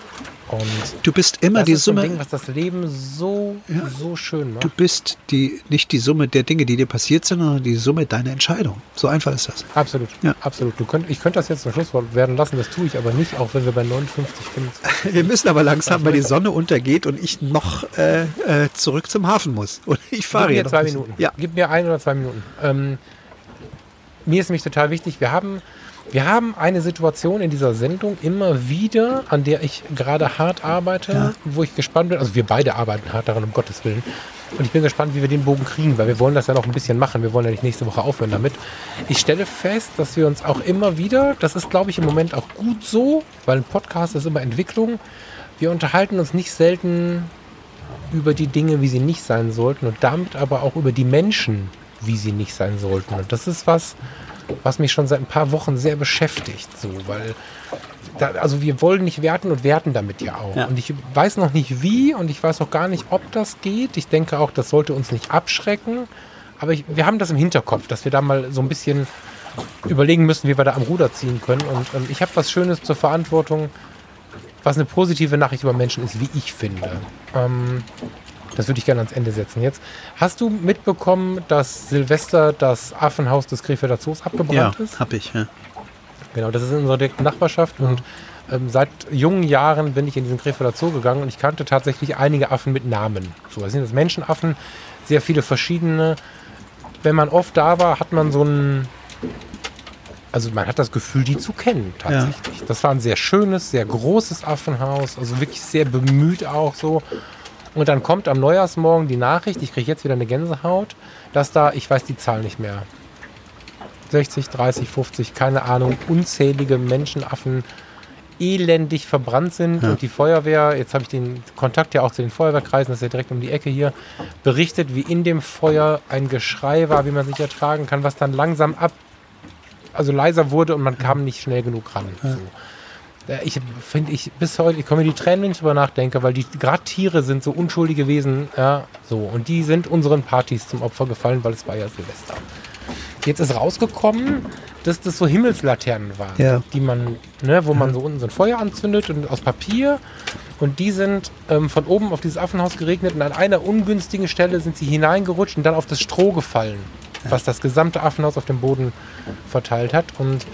Und Du bist immer die Summe. Ding, was das Leben so, so schön macht. Du bist die, nicht die Summe der Dinge, die dir passiert sind, sondern die Summe deiner Entscheidung. So einfach ist das. Absolut, Ja. absolut. Du könnt, ich könnte das jetzt zum Schlusswort werden lassen, das tue ich aber nicht, auch wenn wir bei 59, 25 Wir müssen aber langsam, weil die Sonne untergeht und ich noch äh, äh, zurück zum Hafen muss. Und ich fahre Gib mir noch zwei. Minuten. Ja, Gib mir ein oder zwei Minuten. Ähm, mir ist nämlich total wichtig, wir haben, wir haben eine Situation in dieser Sendung immer wieder, an der ich gerade hart arbeite, Ja. wo ich gespannt bin. Also wir beide arbeiten hart daran, um Gottes Willen. Und ich bin gespannt, wie wir den Bogen kriegen, weil wir wollen das ja noch ein bisschen machen. Wir wollen ja nicht nächste Woche aufhören damit. Ich stelle fest, dass wir uns auch immer wieder, das ist glaube ich im Moment auch gut so, weil ein Podcast ist immer Entwicklung. Wir unterhalten uns nicht selten über die Dinge, wie sie nicht sein sollten und damit aber auch über die Menschen, wie sie nicht sein sollten. Und das ist was, was mich schon seit ein paar Wochen sehr beschäftigt, so, weil da, also wir wollen nicht werten und werten damit ja auch. Ja. Und ich weiß noch nicht wie und ich weiß auch gar nicht, ob das geht. Ich denke auch, das sollte uns nicht abschrecken. Aber ich, wir haben das im Hinterkopf, dass wir da mal so ein bisschen überlegen müssen, wie wir da am Ruder ziehen können. Und ähm, ich habe was Schönes zur Verantwortung, was eine positive Nachricht über Menschen ist, wie ich finde. Ähm, das würde ich gerne ans Ende setzen. Jetzt hast du mitbekommen, dass Silvester das Affenhaus des Krefelder Zoos abgebrannt ja ist? hab ich. Ja. Genau, das ist in unserer direkten Nachbarschaft und ähm, seit jungen Jahren bin ich in diesen Krefelder Zoo gegangen und ich kannte tatsächlich einige Affen mit Namen. So, das sind das Menschenaffen, sehr viele verschiedene. Wenn man oft da war, hat man so ein, also man hat das Gefühl, die zu kennen tatsächlich. Ja. Das war ein sehr schönes, sehr großes Affenhaus, also wirklich sehr bemüht auch so. Und dann kommt am Neujahrsmorgen die Nachricht, ich kriege jetzt wieder eine Gänsehaut, dass da, ich weiß die Zahl nicht mehr, 60, 30, 50, keine Ahnung, unzählige Menschenaffen elendig verbrannt sind ja. und die Feuerwehr, jetzt habe ich den Kontakt ja auch zu den Feuerwehrkreisen, das ist ja direkt um die Ecke hier, berichtet, wie in dem Feuer ein Geschrei war, wie man sich ertragen kann, was dann langsam ab, also leiser wurde und man kam nicht schnell genug ran. Ja. So ich finde ich bis heute, ich komme mir die Tränen, wenn ich drüber nachdenke, weil die gerade Tiere sind so unschuldige Wesen, ja, so. Und die sind unseren Partys zum Opfer gefallen, weil es war ja Silvester. Jetzt ist rausgekommen, dass das so Himmelslaternen waren, ja. die man, ne, wo man so unten so ein Feuer anzündet und aus Papier. Und die sind ähm, von oben auf dieses Affenhaus geregnet und an einer ungünstigen Stelle sind sie hineingerutscht und dann auf das Stroh gefallen, was das gesamte Affenhaus auf dem Boden verteilt hat. Und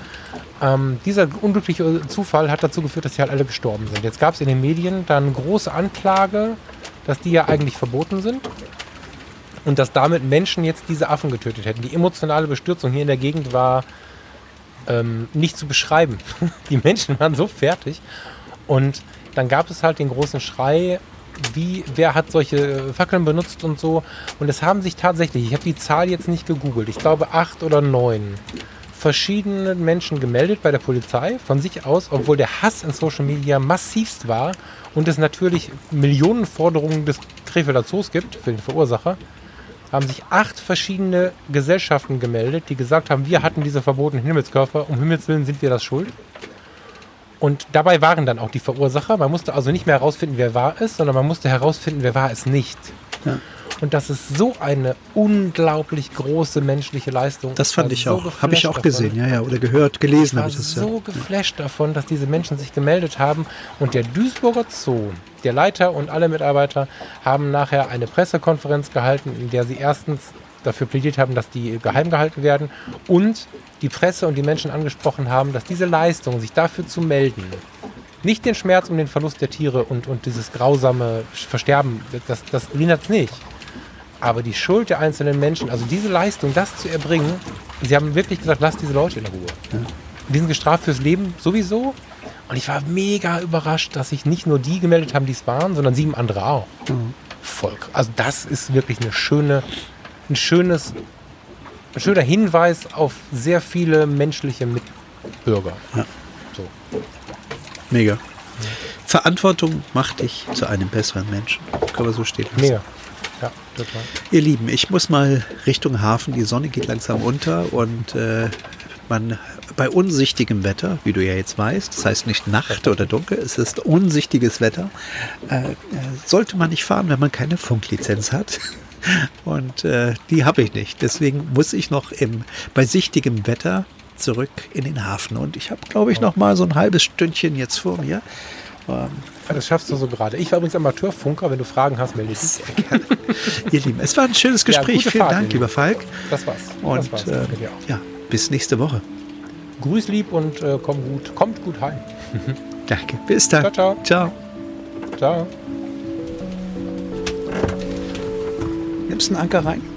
ähm, dieser unglückliche Zufall hat dazu geführt, dass sie halt alle gestorben sind. Jetzt gab es in den Medien dann große Anklage, dass die ja eigentlich verboten sind und dass damit Menschen jetzt diese Affen getötet hätten. Die emotionale Bestürzung hier in der Gegend war ähm, nicht zu beschreiben. Die Menschen waren so fertig und dann gab es halt den großen Schrei, wie, wer hat solche Fackeln benutzt und so. Und es haben sich tatsächlich, ich habe die Zahl jetzt nicht gegoogelt, ich glaube acht oder neun verschiedene Menschen gemeldet bei der Polizei von sich aus, obwohl der Hass in Social Media massivst war und es natürlich Millionen Forderungen des Krefelder Zoos gibt für den Verursacher, haben sich acht verschiedene Gesellschaften gemeldet, die gesagt haben, wir hatten diese verbotenen Himmelskörper, um Himmels Willen sind wir das schuld. Und dabei waren dann auch die Verursacher. Man musste also nicht mehr herausfinden, wer war es, sondern man musste herausfinden, wer war es nicht. Ja. Und das ist so eine unglaublich große menschliche Leistung. Das fand ich, so auch. Habe ich auch davon. gesehen, ja, ja, oder gehört, gelesen habe ich das. So ja. geflasht davon, dass diese Menschen sich gemeldet haben. Und der Duisburger Zoo, der Leiter und alle Mitarbeiter haben nachher eine Pressekonferenz gehalten, in der sie erstens dafür plädiert haben, dass die geheim gehalten werden und die Presse und die Menschen angesprochen haben, dass diese Leistung, sich dafür zu melden, nicht den Schmerz um den Verlust der Tiere und, und dieses grausame Versterben, das, das lindert es nicht. Aber die Schuld der einzelnen Menschen, also diese Leistung, das zu erbringen, sie haben wirklich gesagt, lasst diese Leute in Ruhe. Ja. Die sind gestraft fürs Leben sowieso. Und ich war mega überrascht, dass sich nicht nur die gemeldet haben, die es waren, sondern sieben andere auch. Mhm. Volk. Also das ist wirklich eine schöne, ein schönes, ein schöner Hinweis auf sehr viele menschliche Mitbürger. Ja. So. Mega. Ja. Verantwortung macht dich zu einem besseren Menschen. Kann man so stehen lassen. Mega. Total. Ihr Lieben, ich muss mal Richtung Hafen. Die Sonne geht langsam unter und äh, man bei unsichtigem Wetter, wie du ja jetzt weißt, das heißt nicht Nacht oder dunkel, es ist unsichtiges Wetter, äh, äh sollte man nicht fahren, wenn man keine Funklizenz hat. Und äh, die habe ich nicht. Deswegen muss ich noch im, bei sichtigem Wetter zurück in den Hafen. Und ich habe, glaube ich, noch mal so ein halbes Stündchen jetzt vor mir. Ähm, das schaffst du so gerade. Ich war übrigens Amateurfunker. Wenn du Fragen hast, melde dich. Sehr gerne. Ihr Lieben, es war ein schönes Gespräch. Ja, Vielen Fahrt, Dank, lieber Falk. Das war's. Und das war's. Äh, ja, bis nächste Woche. Grüß lieb und äh, komm gut, kommt gut heim. Danke. Bis dann. Ciao, ciao. Ciao. Ciao. Nimmst du einen Anker rein?